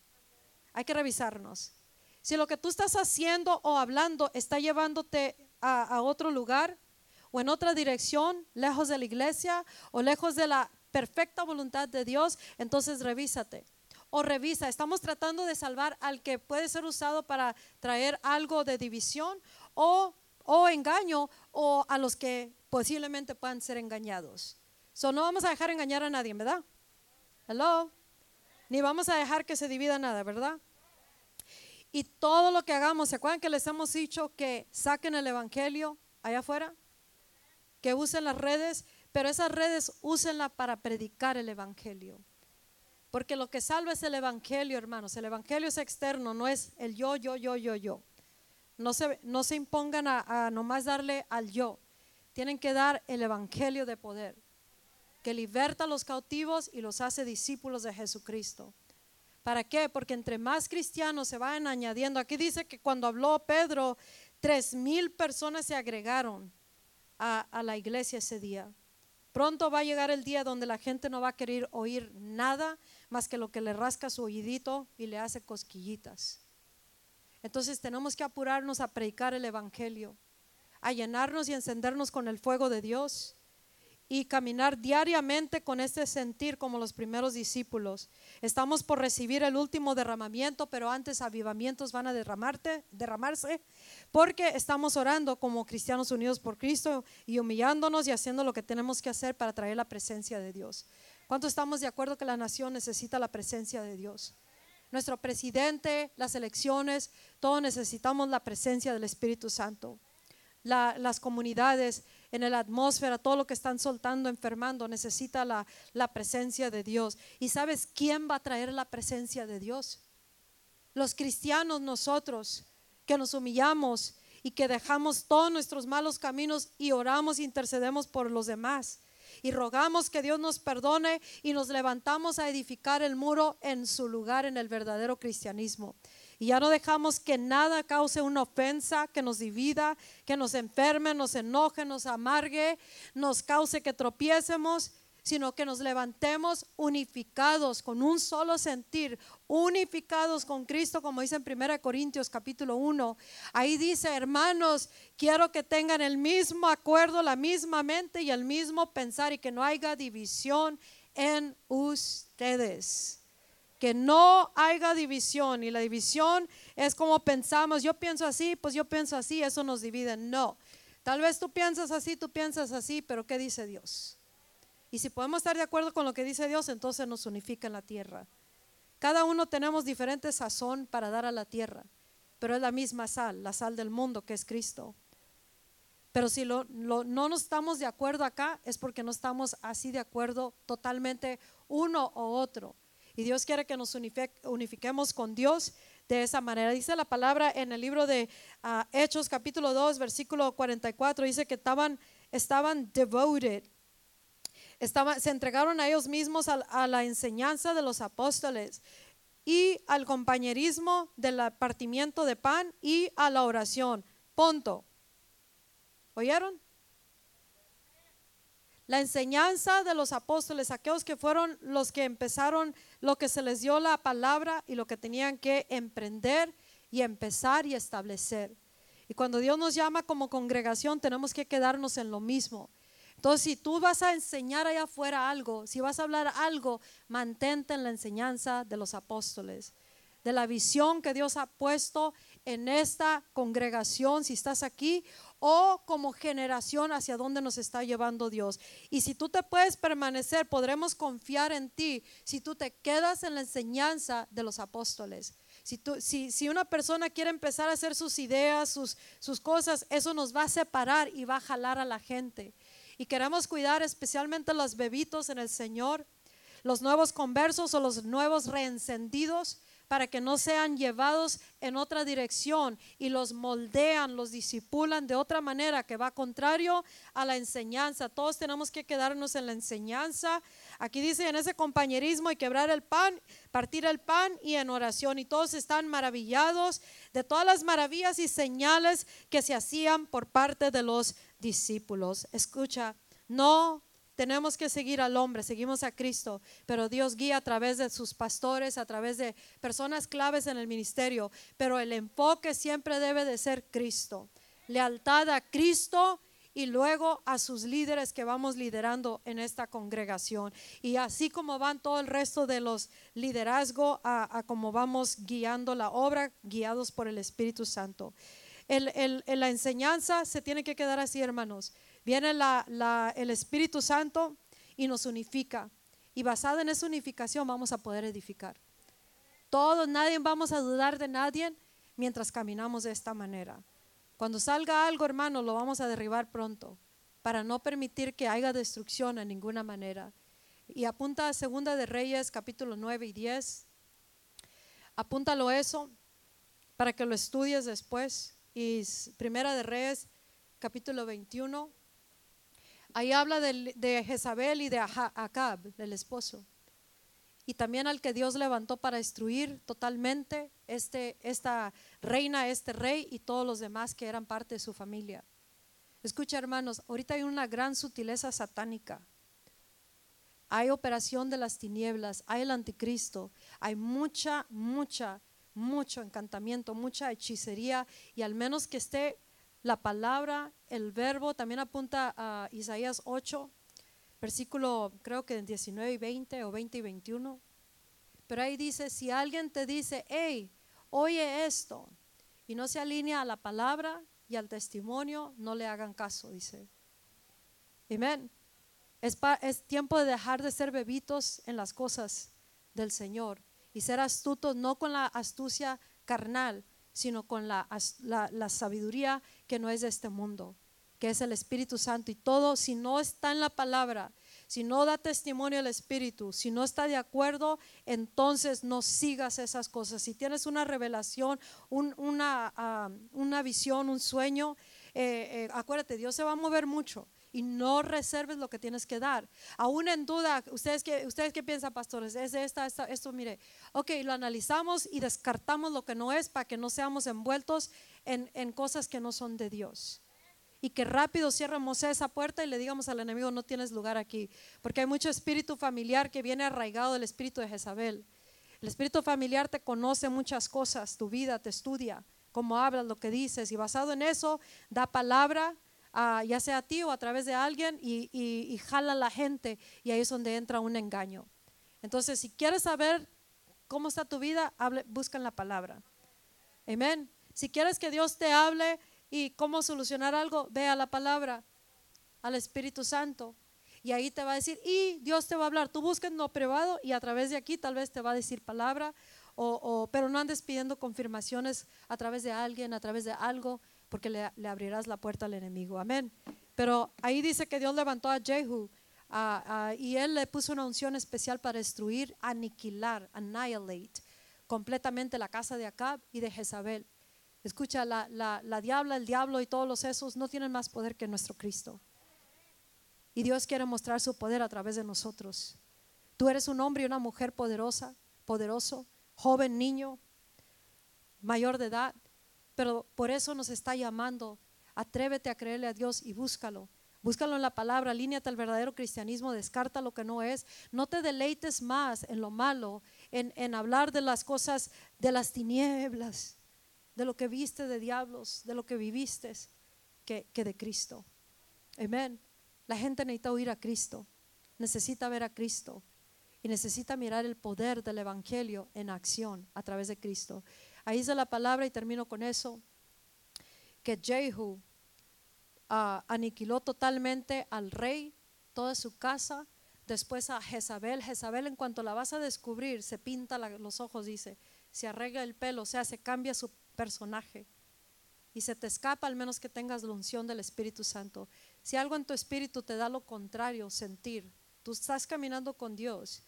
hay que revisarnos. Si lo que tú estás haciendo o hablando está llevándote a, a otro lugar o en otra dirección, lejos de la iglesia o lejos de la perfecta voluntad de Dios, entonces revísate o revisa. Estamos tratando de salvar al que puede ser usado para traer algo de división o, o engaño o a los que posiblemente puedan ser engañados. So, no vamos a dejar engañar a nadie, ¿verdad? Hello. Ni vamos a dejar que se divida nada, ¿verdad? Y todo lo que hagamos, ¿se acuerdan que les hemos dicho que saquen el Evangelio allá afuera? Que usen las redes, pero esas redes úsenla para predicar el Evangelio. Porque lo que salva es el Evangelio, hermanos. El Evangelio es externo, no es el yo, yo, yo, yo, yo. No se, no se impongan a, a nomás darle al yo. Tienen que dar el Evangelio de poder, que liberta a los cautivos y los hace discípulos de Jesucristo. ¿Para qué? Porque entre más cristianos se van añadiendo. Aquí dice que cuando habló Pedro, tres mil personas se agregaron a, a la iglesia ese día. Pronto va a llegar el día donde la gente no va a querer oír nada más que lo que le rasca su oídito y le hace cosquillitas. Entonces tenemos que apurarnos a predicar el Evangelio, a llenarnos y encendernos con el fuego de Dios y caminar diariamente con este sentir como los primeros discípulos. Estamos por recibir el último derramamiento, pero antes avivamientos van a derramarte, derramarse, porque estamos orando como cristianos unidos por Cristo y humillándonos y haciendo lo que tenemos que hacer para traer la presencia de Dios. ¿Cuánto estamos de acuerdo que la nación necesita la presencia de Dios? Nuestro presidente, las elecciones, todos necesitamos la presencia del Espíritu Santo. las comunidades, en la atmósfera, todo lo que están soltando, enfermando, necesita la, la presencia de Dios. ¿Y sabes quién va a traer la presencia de Dios? Los cristianos nosotros, que nos humillamos y que dejamos todos nuestros malos caminos y oramos, e intercedemos por los demás y rogamos que Dios nos perdone y nos levantamos a edificar el muro en su lugar en el verdadero cristianismo. Y ya no dejamos que nada cause una ofensa, que nos divida, que nos enferme, nos enoje, nos amargue, nos cause que tropiecemos, sino que nos levantemos unificados con un solo sentir, unificados con Cristo, como dice en 1 Corintios capítulo 1. Ahí dice, hermanos, quiero que tengan el mismo acuerdo, la misma mente y el mismo pensar y que no haya división en ustedes que no haya división. Y la división es como pensamos, yo pienso así, pues yo pienso así, eso nos divide. No, tal vez tú piensas así, tú piensas así, pero ¿qué dice Dios? Y si podemos estar de acuerdo con lo que dice Dios, entonces nos unifica en la tierra. Cada uno tenemos diferente sazón para dar a la tierra, pero es la misma sal, la sal del mundo que es Cristo. Pero si no nos estamos de acuerdo acá, es porque no estamos así de acuerdo totalmente uno o otro. Y Dios quiere que nos unifiquemos con Dios de esa manera. Dice la palabra en el libro de ah, Hechos capítulo 2, versículo 44, dice que estaban, estaban devoted. Se entregaron a ellos mismos a, a la enseñanza de los apóstoles y al compañerismo del partimiento de pan y a la oración. Punto. ¿Oyeron? la enseñanza de los apóstoles, aquellos que fueron los que empezaron lo que se les dio la palabra y lo que tenían que emprender y empezar y establecer. Y cuando Dios nos llama como congregación, tenemos que quedarnos en lo mismo. Entonces, si tú vas a enseñar allá afuera algo, si vas a hablar algo, mantente en la enseñanza de los apóstoles, de la visión que Dios ha puesto en esta congregación, si estás aquí, o como generación hacia donde nos está llevando Dios. Y si tú te puedes permanecer, podremos confiar en ti si tú te quedas en la enseñanza de los apóstoles. Si, tú, si, si una persona quiere empezar a hacer sus ideas, sus, sus cosas, eso nos va a separar y va a jalar a la gente. Y queremos cuidar especialmente los bebitos en el Señor, los nuevos conversos o los nuevos reencendidos para que no sean llevados en otra dirección y los moldean, los disipulan de otra manera que va contrario a la enseñanza. Todos tenemos que quedarnos en la enseñanza. Aquí dice en ese compañerismo y quebrar el pan, partir el pan y en oración. Y todos están maravillados de todas las maravillas y señales que se hacían por parte de los discípulos. Escucha, no tenemos que seguir al hombre, seguimos a Cristo, pero Dios guía a través de sus pastores, a través de personas claves en el ministerio, pero el enfoque siempre debe de ser Cristo. Lealtad a Cristo y luego a sus líderes que vamos liderando en esta congregación. Y así como van todo el resto de los liderazgos, a, como vamos guiando la obra, guiados por el Espíritu Santo. El, la enseñanza se tiene que quedar así, hermanos. Viene el Espíritu Santo y nos unifica. Y basado en esa unificación vamos a poder edificar. Todos, nadie vamos a dudar de nadie mientras caminamos de esta manera. Cuando salga algo, hermano, lo vamos a derribar pronto para no permitir que haya destrucción en ninguna manera. Y apunta a Segunda de Reyes, capítulo 9 y 10. Apúntalo eso para que lo estudies después. Y Primera de Reyes, capítulo 21 Ahí habla de, Jezabel y de Acab, del esposo. Y también al que Dios levantó para destruir totalmente este, esta reina, este rey y todos los demás que eran parte de su familia. Escucha hermanos, ahorita hay una gran sutileza satánica. Hay operación de las tinieblas, hay el anticristo, hay mucha, mucha, mucho encantamiento, mucha hechicería y al menos que esté la palabra, el verbo, también apunta a Isaías 8, versículo creo que 19 y 20 o 20 y 21. Pero ahí dice, si alguien te dice, hey, oye esto, y no se alinea a la palabra y al testimonio, no le hagan caso, dice. Amén. Es, es tiempo de dejar de ser bebitos en las cosas del Señor y ser astutos no con la astucia carnal, sino con la, la, sabiduría que no es de este mundo, que es el Espíritu Santo. Y todo, si no está en la palabra, si no da testimonio al Espíritu, si no está de acuerdo, entonces no sigas esas cosas. Si tienes una revelación, una, ah, una, visión, un sueño, eh, eh, acuérdate, Dios se va a mover mucho y no reserves lo que tienes que dar. Aún en duda, ¿ustedes qué, ustedes qué piensan, pastores? Es esta, esta, esto, mire, ok, lo analizamos y descartamos lo que no es para que no seamos envueltos en, en cosas que no son de Dios. Y que rápido cierremos esa puerta y le digamos al enemigo, no tienes lugar aquí. Porque hay mucho espíritu familiar que viene arraigado del espíritu de Jezabel. El espíritu familiar te conoce muchas cosas, tu vida, te estudia, cómo hablas, lo que dices. Y basado en eso, da palabra ya sea a ti o a través de alguien, y, jala a la gente, y ahí es donde entra un engaño. Entonces, si quieres saber cómo está tu vida, hable, busca en la palabra. Amén. Si quieres que Dios te hable y cómo solucionar algo, ve a la palabra, al Espíritu Santo. Y ahí te va a decir, y Dios te va a hablar. Tú busca en lo privado y a través de aquí tal vez te va a decir palabra, o, pero no andes pidiendo confirmaciones a través de alguien, a través de algo porque le, abrirás la puerta al enemigo. Amén. Pero ahí dice que Dios levantó a Jehu y él le puso una unción especial para destruir, aniquilar, annihilate completamente la casa de Acab y de Jezabel. Escucha, la, la, diabla, el diablo y todos los esos no tienen más poder que nuestro Cristo. Y Dios quiere mostrar su poder a través de nosotros. Tú eres un hombre y una mujer poderosa, poderoso, joven, niño, mayor de edad. Pero por eso nos está llamando. Atrévete a creerle a Dios y búscalo. Búscalo en la palabra, alíñate al verdadero cristianismo, descarta lo que no es. No te deleites más en lo malo, en, hablar de las cosas de las tinieblas. de lo que viste de diablos, de lo que viviste, que, que de Cristo. Amén. La gente necesita oír a Cristo, necesita ver a Cristo y necesita mirar el poder del Evangelio en acción a través de Cristo. Ahí dice la palabra y termino con eso, que Jehu ah, aniquiló totalmente al rey, toda su casa, después a Jezabel. Jezabel en cuanto la vas a descubrir, se pinta los ojos, dice, se arregla el pelo, o sea, se cambia su personaje y se te escapa al menos que tengas la unción del Espíritu Santo. Si algo en tu espíritu te da lo contrario, sentir, tú estás caminando con Dios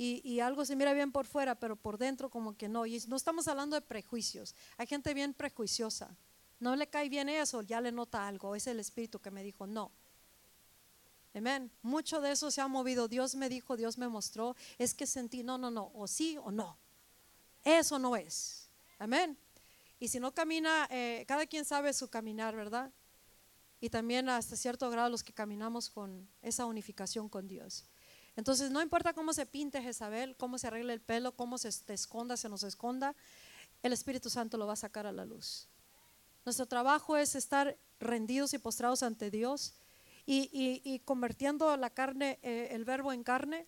y, algo se mira bien por fuera, pero por dentro como que no. Y no estamos hablando de prejuicios. Hay gente bien prejuiciosa. No le cae bien eso, ya le nota algo. Es el Espíritu que me dijo, no. Amén. Mucho de eso se ha movido. Dios me dijo, Dios me mostró. Es que sentí, no, no, no, o sí o no. Eso no es. Amén. Y si no camina, eh, cada quien sabe su caminar, ¿verdad? Y también hasta cierto grado los que caminamos con esa unificación con Dios. Entonces, no importa cómo se pinte Jezabel, cómo se arregle el pelo, cómo se esconda, se nos esconda, el Espíritu Santo lo va a sacar a la luz. Nuestro trabajo es estar rendidos y postrados ante Dios y, convirtiendo la carne, eh, el verbo en carne.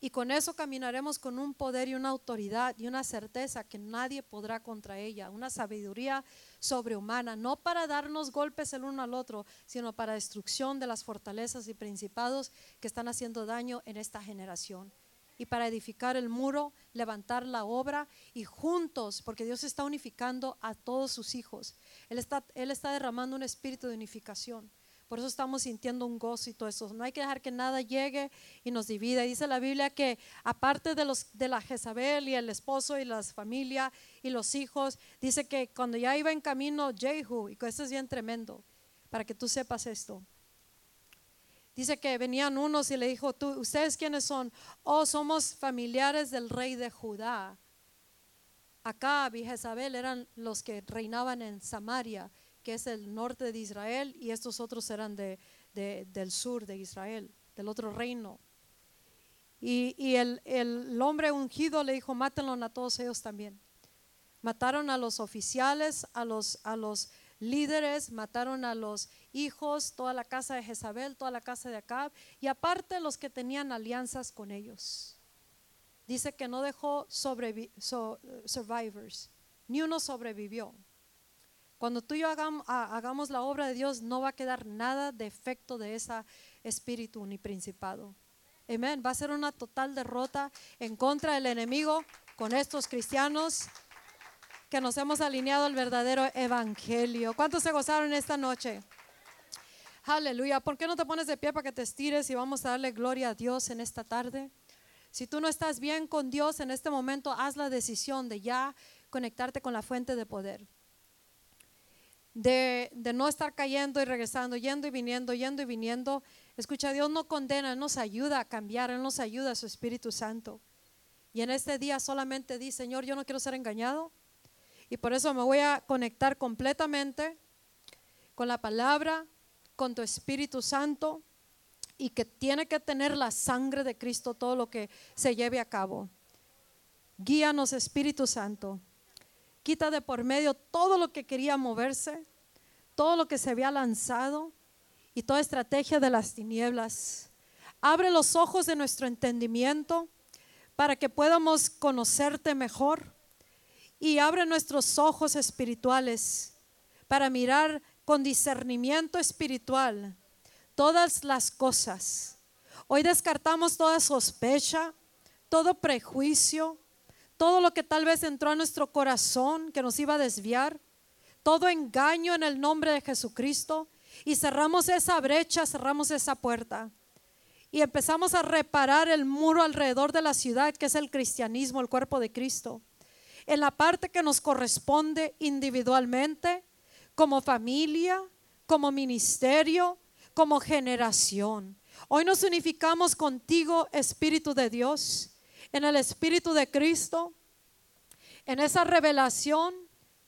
Y con eso caminaremos con un poder y una autoridad y una certeza que nadie podrá contra ella, una sabiduría sobrehumana, no para darnos golpes el uno al otro, sino para destrucción de las fortalezas y principados que están haciendo daño en esta generación. Y para edificar el muro, levantar la obra y juntos, porque Dios está unificando a todos sus hijos. Él está, él está derramando un espíritu de unificación. Por eso estamos sintiendo un gozo y todo eso. No hay que dejar que nada llegue y nos divida. Dice la Biblia que aparte de, los, de la Jezabel y el esposo y la familia y los hijos, dice que cuando ya iba en camino Jehu, y esto es bien tremendo, para que tú sepas esto. Dice que venían unos y le dijo, ¿Tú, ¿ustedes quiénes son? Oh, somos familiares del rey de Judá. Acá y Jezabel eran los que reinaban en Samaria que es el norte de Israel, y estos otros eran de, del sur de Israel, del otro reino. Y, el, el, hombre ungido le dijo, mátenlo a todos ellos también. Mataron a los oficiales, a los, a los líderes, mataron a los hijos, toda la casa de Jezabel, toda la casa de Acab, y aparte los que tenían alianzas con ellos. Dice que no dejó survivors, ni uno sobrevivió. Cuando tú y yo hagamos, la obra de Dios, no va a quedar nada de efecto de ese espíritu ni principado. Amén. Va a ser una total derrota en contra del enemigo con estos cristianos que nos hemos alineado al verdadero evangelio. ¿Cuántos se gozaron esta noche? Aleluya. ¿Por qué no te pones de pie para que te estires y vamos a darle gloria a Dios en esta tarde? Si tú no estás bien con Dios en este momento, haz la decisión de ya conectarte con la fuente de poder de, no estar cayendo y regresando, yendo y viniendo, yendo y viniendo. Escucha, Dios no condena, Él nos ayuda a cambiar, Él nos ayuda a su Espíritu Santo. Y en este día solamente di, Señor, yo no quiero ser engañado. Y por eso me voy a conectar completamente con la palabra, con tu Espíritu Santo y que tiene que tener la sangre de Cristo todo lo que se lleve a cabo. Guíanos, Espíritu Santo. Quita de por medio todo lo que quería moverse, todo lo que se había lanzado y toda estrategia de las tinieblas. Abre los ojos de nuestro entendimiento para que podamos conocerte mejor y abre nuestros ojos espirituales para mirar con discernimiento espiritual todas las cosas. Hoy descartamos toda sospecha, todo prejuicio, todo lo que tal vez entró a nuestro corazón que nos iba a desviar, todo engaño en el nombre de Jesucristo y cerramos esa brecha, cerramos esa puerta y empezamos a reparar el muro alrededor de la ciudad que es el cristianismo, el cuerpo de Cristo. En la parte que nos corresponde individualmente, como familia, como ministerio, como generación. Hoy nos unificamos contigo, Espíritu de Dios en el Espíritu de Cristo, en esa revelación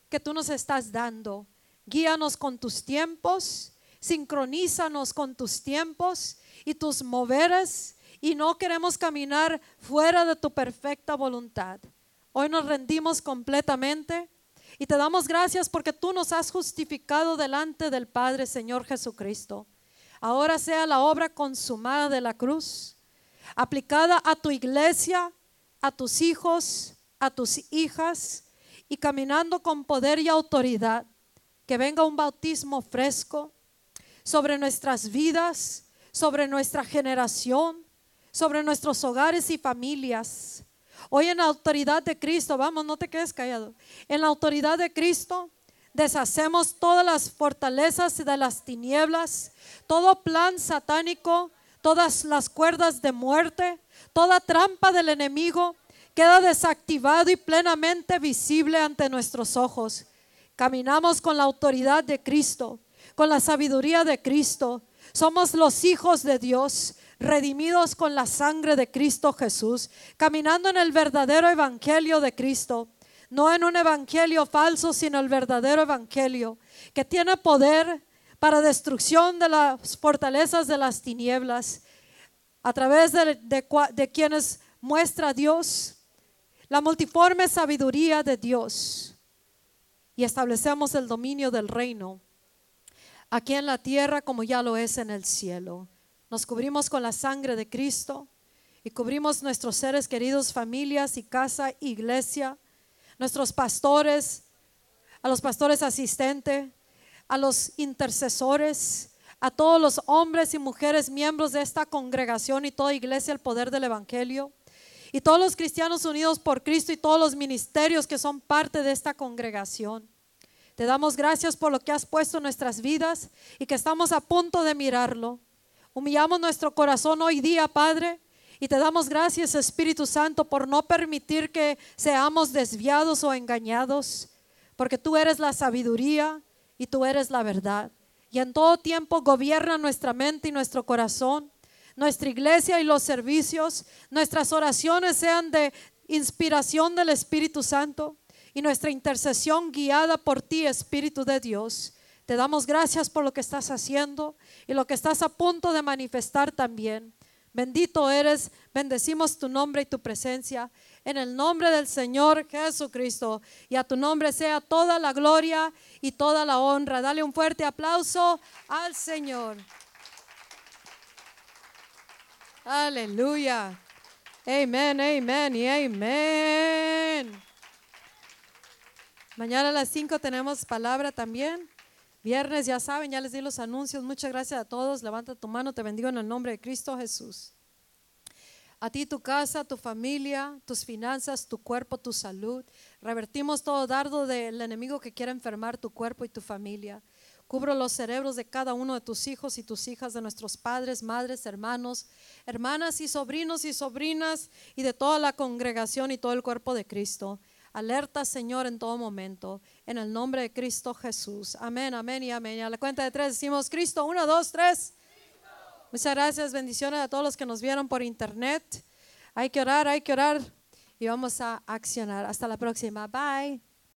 que tú nos estás dando. Guíanos con tus tiempos, sincronízanos con tus tiempos y tus moveres y no queremos caminar fuera de tu perfecta voluntad. Hoy nos rendimos completamente Y te damos gracias porque tú nos has justificado delante del Padre, Señor Jesucristo. Ahora sea la obra consumada de la cruz, aplicada a tu iglesia, a tus hijos, a tus hijas, y caminando con poder y autoridad, que venga un bautismo fresco sobre nuestras vidas, sobre nuestra generación, sobre nuestros hogares y familias. Hoy en la autoridad de Cristo, vamos, no te quedes callado. En la autoridad de Cristo deshacemos todas las fortalezas de las tinieblas, todo plan satánico, todas las cuerdas de muerte, toda trampa del enemigo queda desactivado y plenamente visible ante nuestros ojos. Caminamos con la autoridad de Cristo, con la sabiduría de Cristo. Somos los hijos de Dios redimidos con la sangre de Cristo Jesús, caminando en el verdadero evangelio de Cristo, no en un evangelio falso, sino el verdadero evangelio, que tiene poder para destrucción de las fortalezas de las tinieblas, a través de, de quienes muestra Dios la multiforme sabiduría de Dios y establecemos el dominio del reino aquí en la tierra como ya lo es en el cielo. Nos cubrimos con la sangre de Cristo y cubrimos nuestros seres queridos, familias y casa, iglesia, nuestros pastores, a los pastores asistentes, a los intercesores, a todos los hombres y mujeres miembros de esta congregación y toda iglesia, el poder del Evangelio, y todos los cristianos unidos por Cristo y todos los ministerios que son parte de esta congregación. Te damos gracias por lo que has puesto en nuestras vidas y que estamos a punto de mirarlo. Humillamos nuestro corazón hoy día, Padre, y te damos gracias, Espíritu Santo, por no permitir que seamos desviados o engañados, porque tú eres la sabiduría y tú eres la verdad. Y en todo tiempo gobierna nuestra mente y nuestro corazón, nuestra iglesia y los servicios, nuestras oraciones sean de inspiración del Espíritu Santo y nuestra intercesión guiada por ti, Espíritu de Dios. Te damos gracias por lo que estás haciendo y lo que estás a punto de manifestar también. Bendito eres, bendecimos tu nombre y tu presencia en el nombre del Señor Jesucristo. Y a tu nombre sea toda la gloria y toda la honra. Dale un fuerte aplauso al Señor. Aleluya. Amén, amén y amén. Mañana a las 5 tenemos palabra también. Viernes, ya saben, ya les di los anuncios. Muchas gracias a todos. Levanta tu mano, te bendigo en el nombre de Cristo Jesús. A ti, tu casa, tu familia, tus finanzas, tu cuerpo, tu salud. Revertimos todo dardo del enemigo que quiera enfermar tu cuerpo y tu familia. Cubro los cerebros de cada uno de tus hijos y tus hijas, de nuestros padres, madres, hermanos, hermanas y sobrinos y sobrinas y de toda la congregación y todo el cuerpo de Cristo. Alerta, Señor, en todo momento, en el nombre de Cristo Jesús. Amén, amén y amén. a la cuenta de tres decimos, Cristo, uno, dos, tres. Muchas gracias, bendiciones a todos los que nos vieron por internet. Hay que orar, hay que orar y vamos a accionar. Hasta la próxima. Bye.